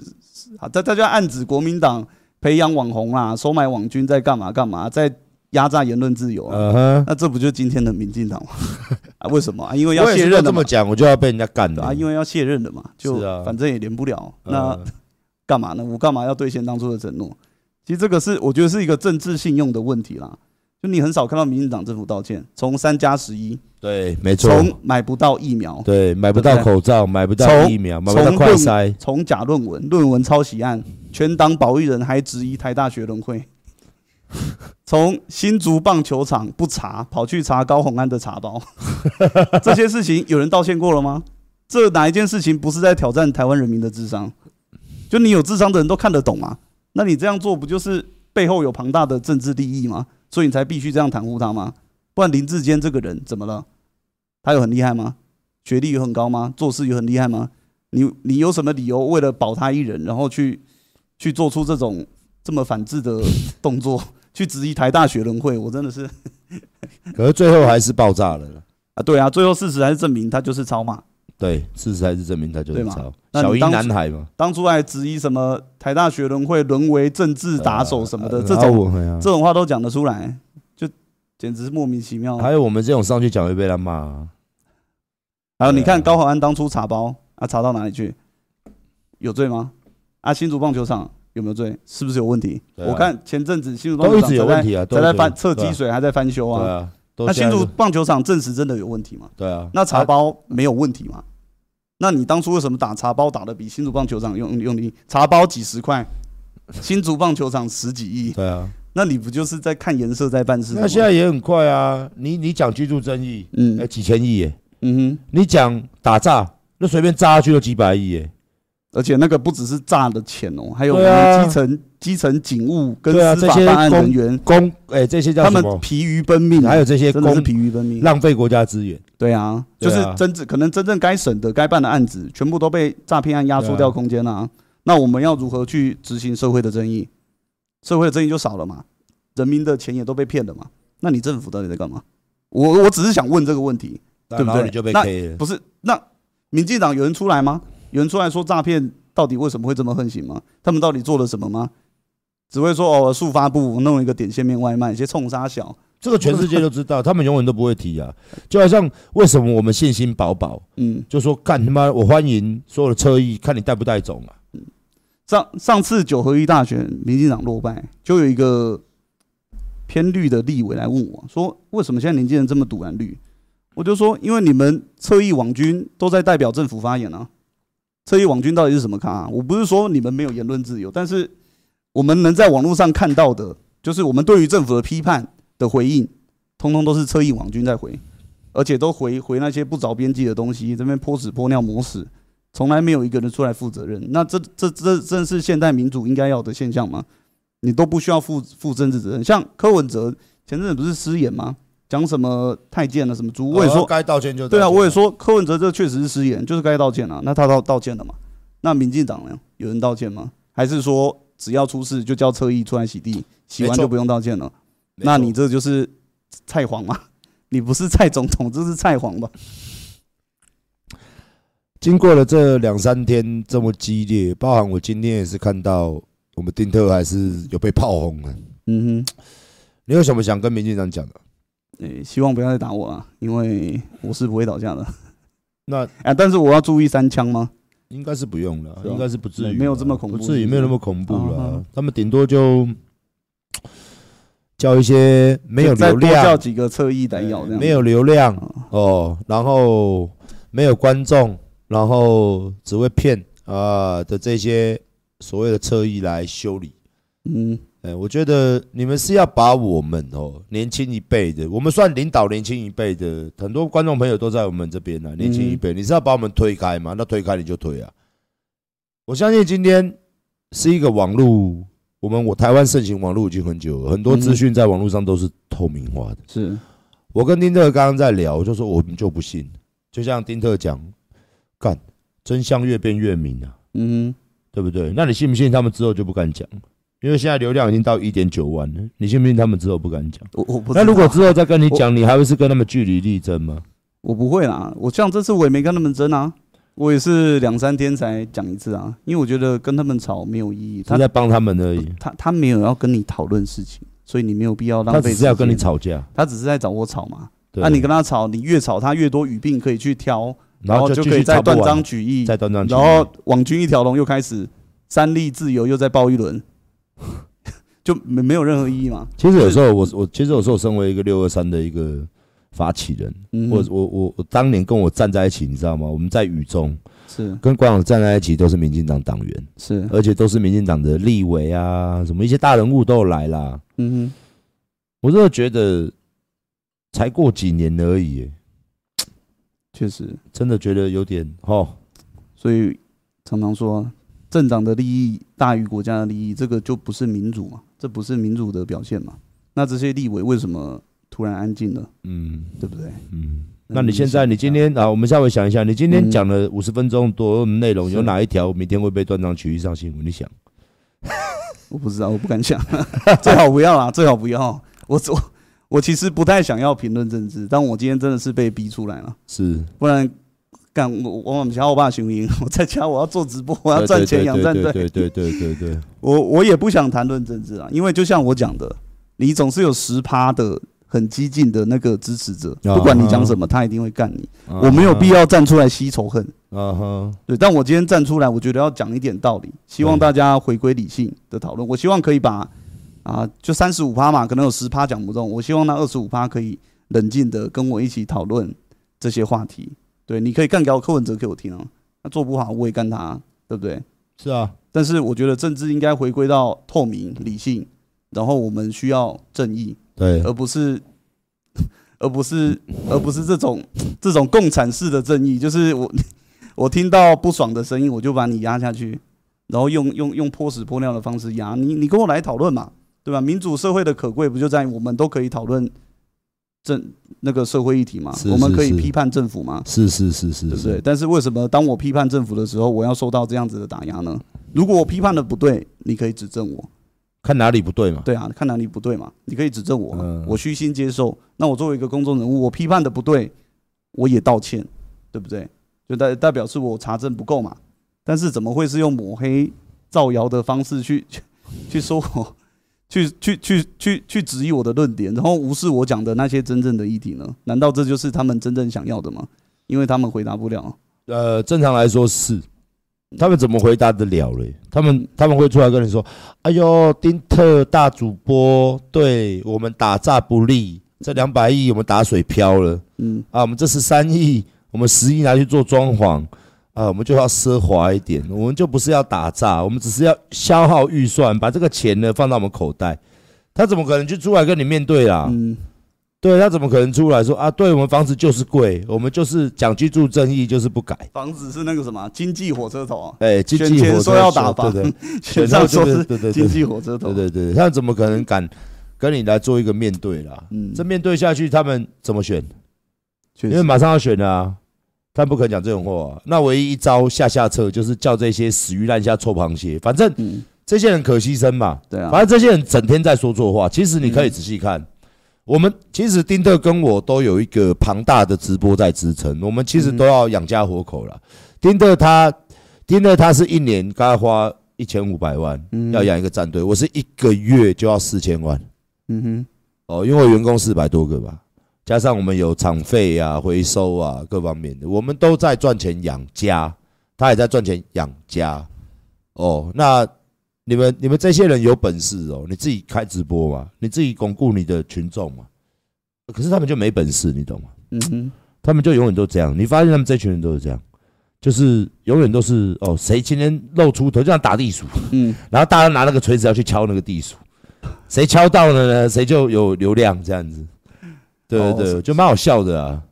啊，他他就暗指国民党培养网红啊，收买网军，在干嘛干嘛，在压榨言论自由啊。那这不就是今天的民进党吗？[laughs] 啊，为什么啊？因为要卸任这么讲，我就要被人家干了啊！因为要卸任的嘛，就反正也连不了，那干嘛呢？我干嘛要兑现当初的承诺？其实这个是我觉得是一个政治信用的问题啦，就你很少看到民进党政府道歉，从三加十一，对，没错，从买不到疫苗，对，买不到口罩，买不到疫苗，买不到快筛，从假论文、论文抄袭案，全党保育人还质疑台大学伦会，[laughs] 从新竹棒球场不查，跑去查高虹安的茶包，[laughs] 这些事情有人道歉过了吗？这哪一件事情不是在挑战台湾人民的智商？就你有智商的人都看得懂吗？那你这样做不就是背后有庞大的政治利益吗？所以你才必须这样袒护他吗？不然林志坚这个人怎么了？他有很厉害吗？学历有很高吗？做事有很厉害吗？你你有什么理由为了保他一人，然后去去做出这种这么反智的动作，去质疑台大学伦会？我真的是，[laughs] 可是最后还是爆炸了啊！对啊，最后事实还是证明他就是抄嘛。对，事实还是证明他就是抄。小英男孩嘛，当初还质疑什么台大学伦会沦为政治打手什么的，这种这种话都讲得出来，就简直是莫名其妙。还有我们这种上去讲会被他骂。还有你看高虹安当初查包啊，查到哪里去？有罪吗？啊，新竹棒球场有没有罪？是不是有问题？我看前阵子新竹棒球场都一直有问题啊，在在翻测积水，还在翻修啊。那新竹棒球场证实真的有问题吗？对啊。那茶包没有问题吗？那你当初为什么打茶包打得比新竹棒球场用用力？茶包几十块，[laughs] 新竹棒球场十几亿。对啊。那你不就是在看颜色在办事？那现在也很快啊。你你讲居住争议，嗯，哎，几千亿耶。嗯哼。你讲打诈，那随便炸下去都几百亿耶。而且那个不只是诈的钱哦，还有基层基层警务跟司法办案人员公哎，这些叫他们疲于奔命，还有这些公疲于奔命，浪费国家资源。对啊，就是真正可能真正该审的该办的案子，全部都被诈骗案压缩掉空间了。那我们要如何去执行社会的正义？社会的正义就少了嘛，人民的钱也都被骗了嘛。那你政府到底在干嘛？我我只是想问这个问题，对不对？那不是那民进党有人出来吗？有人出来说诈骗到底为什么会这么横行吗？他们到底做了什么吗？只会说哦，速发部弄一个点线面外卖，一些冲杀小，这个全世界都知道，[laughs] 他们永远都不会提啊。就好像为什么我们信心饱饱，嗯，就说干他妈，我欢迎所有的侧翼，看你带不带走嘛。嗯，上上次九合一大选，民进党落败，就有一个偏绿的立委来问我说，为什么现在年轻人这么赌蓝绿？我就说，因为你们侧翼网军都在代表政府发言啊。侧翼网军到底是什么看啊？我不是说你们没有言论自由，但是我们能在网络上看到的，就是我们对于政府的批判的回应，通通都是侧翼网军在回，而且都回回那些不着边际的东西，这边泼屎泼尿抹屎，从来没有一个人出来负责任。那这这这正是现代民主应该要的现象吗？你都不需要负负政治责任。像柯文哲前阵子不是失言吗？讲什么太监了，什么猪？我也说该道歉就对啊，我也说柯文哲这确实是失言，就是该道歉啊。那他道道歉了吗？那民进党呢？有人道歉吗？还是说只要出事就叫侧翼出来洗地，洗完就不用道歉了？那你这就是蔡黄吗？[laughs] 你不是蔡总统，这是蔡黄吧？经过了这两三天这么激烈，包含我今天也是看到我们丁特还是有被炮轰的。嗯哼，你有什么想跟民进党讲的？诶，希望不要再打我了，因为我是不会倒下的。[laughs] 那啊，但是我要注意三枪吗？应该是不用了，应该是不至于，没有这么恐怖，不至于没有那么恐怖了。他们顶多就叫一些没有流量，叫几个侧翼来咬，没有流量哦，然后没有观众，然后只会骗啊的这些所谓的侧翼来修理，嗯。哎，我觉得你们是要把我们哦，年轻一辈的，我们算领导年轻一辈的，很多观众朋友都在我们这边呢。年轻一辈，你是要把我们推开吗？那推开你就推啊！我相信今天是一个网络，我们我台湾盛行网络已经很久了，很多资讯在网络上都是透明化的。是我跟丁特刚刚在聊，我就说我们就不信，就像丁特讲，干真相越辩越明啊，嗯，对不对？那你信不信他们之后就不敢讲？因为现在流量已经到一点九万了，你信不信他们之后不敢讲？我我不。那如果之后再跟你讲，你还会是跟他们据理力争吗？我不会啦，我像这次我也没跟他们争啊，我也是两三天才讲一次啊，因为我觉得跟他们吵没有意义。他在帮他们而已，他他没有要跟你讨论事情，所以你没有必要浪费。他只是要跟你吵架，他只是在找我吵嘛。那你跟他吵，你越吵他越多语病可以去挑，然后就可以再断章取义，再断章取义，然后网军一条龙又开始三立自由又再爆一轮。[laughs] 就没没有任何意义吗？其实有时候我我其实有时候身为一个六二三的一个发起人，我我我我当年跟我站在一起，你知道吗？我们在雨中是跟馆长站在一起，都是民进党党员，是而且都是民进党的立委啊，什么一些大人物都有来啦。嗯哼，我真的觉得才过几年而已，确实真的觉得有点哦，所以常常说政党的利益大于国家的利益，这个就不是民主嘛。这不是民主的表现嘛？那这些立委为什么突然安静了？嗯，对不对？嗯，那你现在，你今天啊，我们稍微想一下，你今天讲了五十分钟多内容，有哪一条明天会被断章取义上新闻？你想？[laughs] 我不知道，我不敢想，[laughs] 最好不要啦，最好不要。我我我其实不太想要评论政治，但我今天真的是被逼出来了，是，不然干我我们家我爸行不行？我在家我要做直播，我要赚钱养战队。对对对对对，[laughs] 我我也不想谈论政治啊，因为就像我讲的，你总是有十趴的很激进的那个支持者，不管你讲什么，他一定会干你。我没有必要站出来吸仇恨。啊哈，对，但我今天站出来，我觉得要讲一点道理，希望大家回归理性的讨论。我希望可以把啊，就三十五趴嘛，可能有十趴讲不中，我希望那二十五趴可以冷静的跟我一起讨论这些话题。对，你可以干掉柯文哲给我听啊，他做不好我也干他，对不对？是啊，但是我觉得政治应该回归到透明、理性，然后我们需要正义，对，而不是。[laughs] 而不是，而不是这种这种共产式的正义，就是我 [laughs] 我听到不爽的声音，我就把你压下去，然后用用用泼屎泼尿的方式压你，你跟我来讨论嘛，对吧？民主社会的可贵不就在于我们都可以讨论政那个社会议题嘛？我们可以批判政府嘛？是是是是，对不对？但是为什么当我批判政府的时候，我要受到这样子的打压呢？如果我批判的不对，你可以指正我。看哪里不对嘛？对啊，看哪里不对嘛？你可以指正我，我虚心接受。那我作为一个公众人物，我批判的不对，我也道歉，对不对？就代代表是我查证不够嘛？但是怎么会是用抹黑、造谣的方式去去说我，去去去去去质疑我的论点，然后无视我讲的那些真正的议题呢？难道这就是他们真正想要的吗？因为他们回答不了。呃，正常来说是。他们怎么回答得了嘞？他们他们会出来跟你说：“哎呦，丁特大主播对我们打诈不利，这两百亿我们打水漂了。嗯啊，我们这十三亿，我们十亿拿去做装潢啊，我们就要奢华一点，我们就不是要打诈，我们只是要消耗预算，把这个钱呢放到我们口袋。他怎么可能就出来跟你面对啦？嗯。”对，他怎么可能出来说啊？对，我们房子就是贵，我们就是讲居住正义，就是不改。房子是那个什么经济火车头啊？哎，经济火车头说要打房，对对，选上说是经济火车头，对对对，他怎么可能敢跟你来做一个面对啦？嗯，这面对下去，他们怎么选？因为马上要选了啊，他不可能讲这种话啊。那唯一一招下下策，就是叫这些死鱼烂虾、臭螃蟹，反正这些人可牺牲嘛。对啊，反正这些人整天在说错话，其实你可以仔细看。我们其实丁特跟我都有一个庞大的直播在支撑，我们其实都要养家活口了。丁特他，丁特他是一年该花一千五百万，要养一个战队，我是一个月就要四千万。嗯哼，哦，因为员工四百多个吧，加上我们有场费啊、回收啊各方面的，我们都在赚钱养家，他也在赚钱养家。哦，那。你们你们这些人有本事哦，你自己开直播嘛，你自己巩固你的群众嘛。可是他们就没本事，你懂吗？嗯哼，他们就永远都这样。你发现他们这群人都是这样，就是永远都是哦，谁今天露出头就像打地鼠，嗯，然后大家拿那个锤子要去敲那个地鼠，谁敲到了呢，谁就有流量这样子。对对对，就蛮好笑的啊。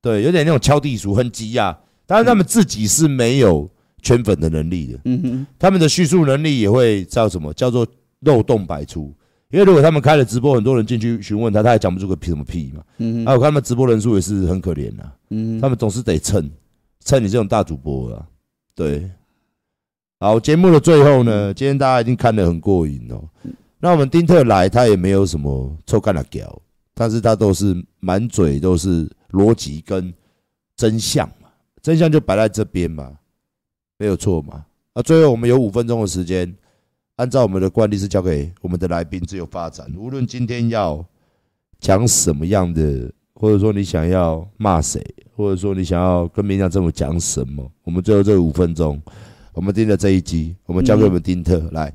对，有点那种敲地鼠很急呀，当然他们自己是没有。圈粉的能力的，嗯哼，他们的叙述能力也会叫什么？叫做漏洞百出。因为如果他们开了直播，很多人进去询问他，他也讲不出个屁什么屁嘛。嗯哼，还有他们直播人数也是很可怜呐。嗯，他们总是得蹭蹭你这种大主播啊。对，好，节目的最后呢，今天大家已经看得很过瘾哦。那我们丁特来，他也没有什么臭干的屌，但是他都是满嘴都是逻辑跟真相嘛，真相就摆在这边嘛。没有错嘛？啊，最后我们有五分钟的时间，按照我们的惯例是交给我们的来宾自由发展。无论今天要讲什么样的，或者说你想要骂谁，或者说你想要跟民进政府讲什么，我们最后这五分钟，我们盯着这一集，我们交给我们丁特、来。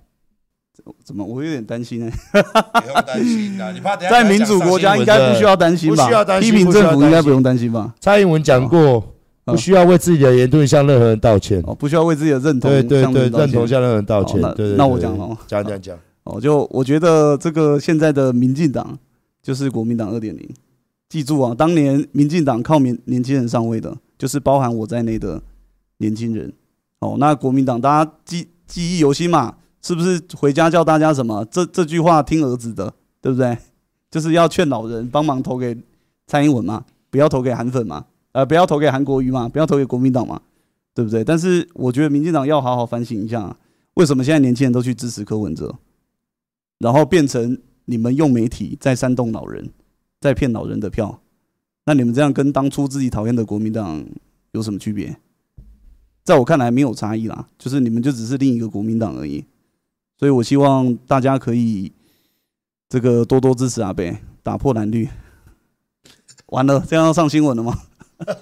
怎么？我有点担心呢、欸。不用担心啊，你怕等下在民主国家应该不需要担心吧？批评政府应该不用担心吧？蔡英文讲过。不需要为自己的言论向任何人道歉。哦，不需要为自己的认同对对对认同向任何人道歉。对，那我讲了，讲讲讲。哦，就我觉得这个现在的民进党就是国民党二点零。记住啊，当年民进党靠年年轻人上位的，就是包含我在内的年轻人。哦，那国民党大家记记忆犹新嘛？是不是回家叫大家什么？这这句话听儿子的，对不对？就是要劝老人帮忙投给蔡英文嘛，不要投给韩粉嘛。呃，不要投给韩国瑜嘛，不要投给国民党嘛，对不对？但是我觉得民进党要好好反省一下，为什么现在年轻人都去支持柯文哲，然后变成你们用媒体在煽动老人，在骗老人的票？那你们这样跟当初自己讨厌的国民党有什么区别？在我看来没有差异啦，就是你们就只是另一个国民党而已。所以我希望大家可以这个多多支持阿北，打破蓝绿。完了，这样要上新闻了吗？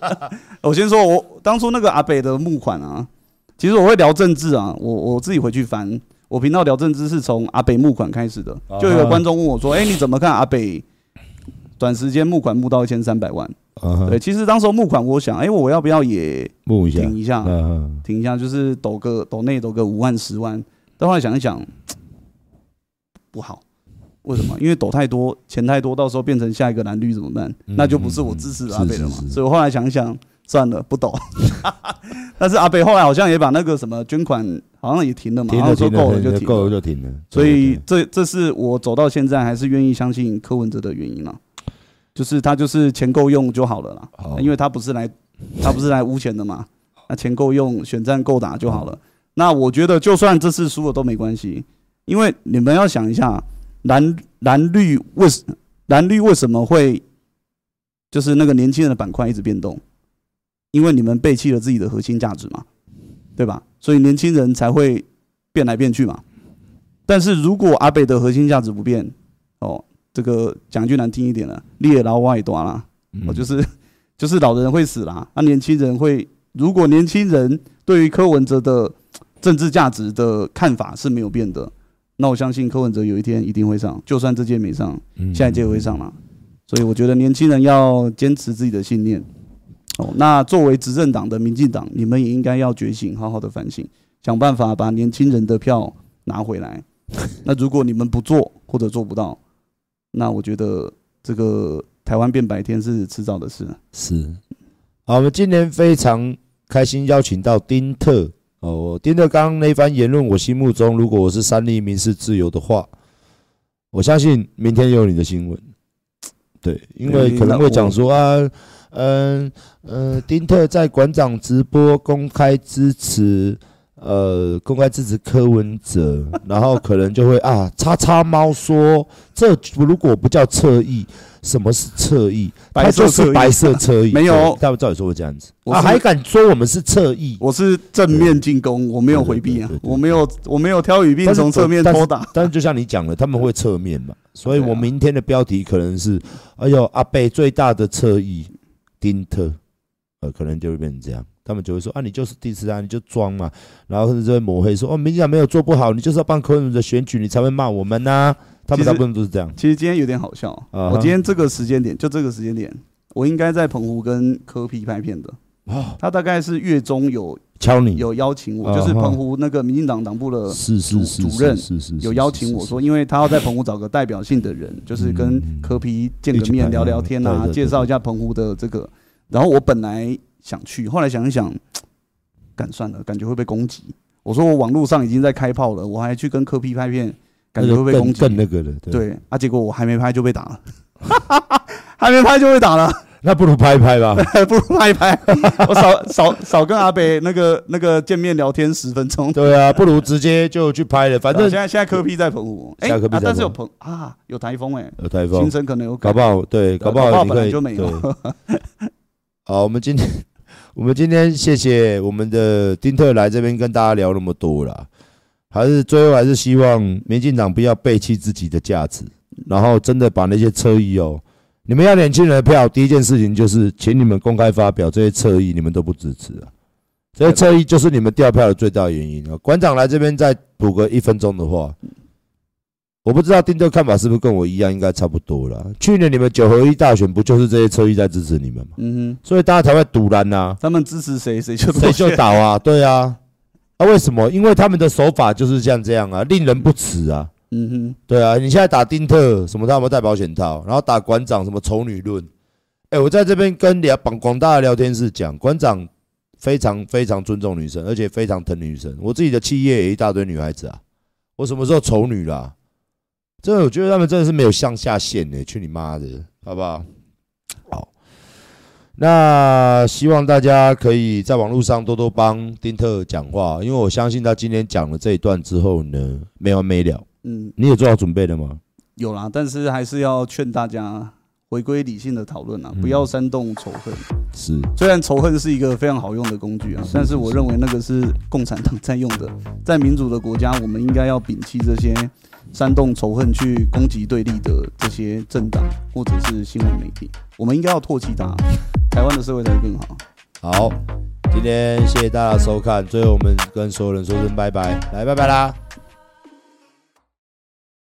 [laughs] 我先说，我当初那个阿北的募款啊，其实我会聊政治啊，我我自己回去翻，我频道聊政治是从阿北募款开始的。就有个观众问我说：“哎，你怎么看阿北短时间募款募到一千三百万？”对，其实当时候募款，我想，哎，我要不要也募一下？挺一下，挺一下，就是抖个抖内抖个五万十万。但后来想一想，不好，为什么？因为抖太多，钱太多，到时候变成下一个蓝绿怎么办？那就不是我支持阿北了嘛。所以我后来想一想，算了，不抖。[laughs] 但是阿北后来好像也把那个什么捐款好像也停了嘛，然后说够了就停，够了就停了。所以这这是我走到现在还是愿意相信柯文哲的原因了。就是他就是钱够用就好了啦，因为他不是来他不是来污钱的嘛，那钱够用，选战够打就好了。那我觉得就算这次输了都没关系，因为你们要想一下，蓝蓝绿为蓝绿为什么会就是那个年轻人的板块一直变动？因为你们背弃了自己的核心价值嘛，对吧？所以年轻人才会变来变去嘛。但是如果阿北的核心价值不变，哦。这个讲句难听一点了，猎老外多啦，我就是就是老人会死啦，那年轻人会，如果年轻人对于柯文哲的政治价值的看法是没有变的，那我相信柯文哲有一天一定会上，就算这届没上，下一届会上了。所以我觉得年轻人要坚持自己的信念。哦，那作为执政党的民进党，你们也应该要觉醒，好好的反省，想办法把年轻人的票拿回来。[laughs] 那如果你们不做或者做不到，那我觉得这个台湾变白天是迟早的事。是，好，我们今天非常开心邀请到丁特哦。丁特刚那番言论，我心目中如果我是三立民事自由的话，我相信明天有你的新闻。[tsk] 对，因为可能会讲说啊，嗯嗯，丁特在馆长直播公开支持。呃，公开支持柯文哲，[laughs] 然后可能就会啊，叉叉猫说，这如果不叫侧翼，什么是侧翼？白色是白色侧翼，[laughs] 没有，他们照理说会这样子，啊，还敢说我们是侧翼？我是正面进攻，我没有回避啊，我没有，我没有挑语病从侧面偷打。[laughs] 但是就像你讲的，他们会侧面嘛，所以我明天的标题可能是，哎呦，阿北最大的侧翼丁特，呃，可能就会变成这样。他们就会说啊，你就是第四啊，你就装嘛，然后甚至就会抹黑说哦，民进党没有做不好，你就是要帮柯文哲选举，你才会骂我们呐、啊。他们大部分都是这样。其实今天有点好笑，我今天这个时间点，就这个时间点，我应该在澎湖跟柯皮拍片的。哦他大概是月中有敲你，有邀请我，就是澎湖那个民进党党部的主主任有邀请我说，因为他要在澎湖找个代表性的人，就是跟柯皮见个面聊聊天啊，介绍一下澎湖的这个。然后我本来。想去，后来想一想，干算了，感觉会被攻击。我说我网络上已经在开炮了，我还去跟柯皮拍片，感觉会被攻击。更那个了，对，对啊，结果我还没拍就被打了，还没拍就被打了。那不如拍一拍吧，[laughs] 不如拍一拍。我少少少跟阿北那个那个见面聊天十分钟。对啊，不如直接就去拍了。反正现在现在科比在澎湖，哎，但是有澎啊，有台风哎，有台风，行程可能有搞不好，对，搞不好本来就没有。好，我们今天。我们今天谢谢我们的丁特来这边跟大家聊那么多了，还是最后还是希望民进党不要背弃自己的价值，然后真的把那些侧翼哦，你们要年轻人的票，第一件事情就是请你们公开发表这些侧翼，你们都不支持啊，这些侧翼就是你们掉票的最大原因啊。馆长来这边再补个一分钟的话。我不知道丁特看法是不是跟我一样，应该差不多了。去年你们九合一大选不就是这些侧翼在支持你们吗？嗯哼，所以大家才会堵拦呐。他们支持谁，谁就谁就倒啊，对啊。啊，为什么？因为他们的手法就是像这样啊，令人不齿啊。嗯哼，对啊。你现在打丁特，什么他有没有戴保险套？然后打馆长，什么丑女论？哎，我在这边跟聊广广大的聊天室讲，馆长非常非常尊重女生，而且非常疼女生。我自己的企业也一大堆女孩子啊，我什么时候丑女了？真的，我觉得他们真的是没有向下限呢，去你妈的，好不好？好，那希望大家可以在网络上多多帮丁特讲话，因为我相信他今天讲了这一段之后呢，没完没了。嗯，你有做好准备了吗？有啦，但是还是要劝大家回归理性的讨论啊，不要煽动仇恨。是，虽然仇恨是一个非常好用的工具啊，但是我认为那个是共产党在用的。在民主的国家，我们应该要摒弃这些煽动仇恨去攻击对立的这些政党或者是新闻媒体，我们应该要唾弃他，台湾的社会才会更好。好，今天谢谢大家收看，最后我们跟所有人说声拜拜，来拜拜啦。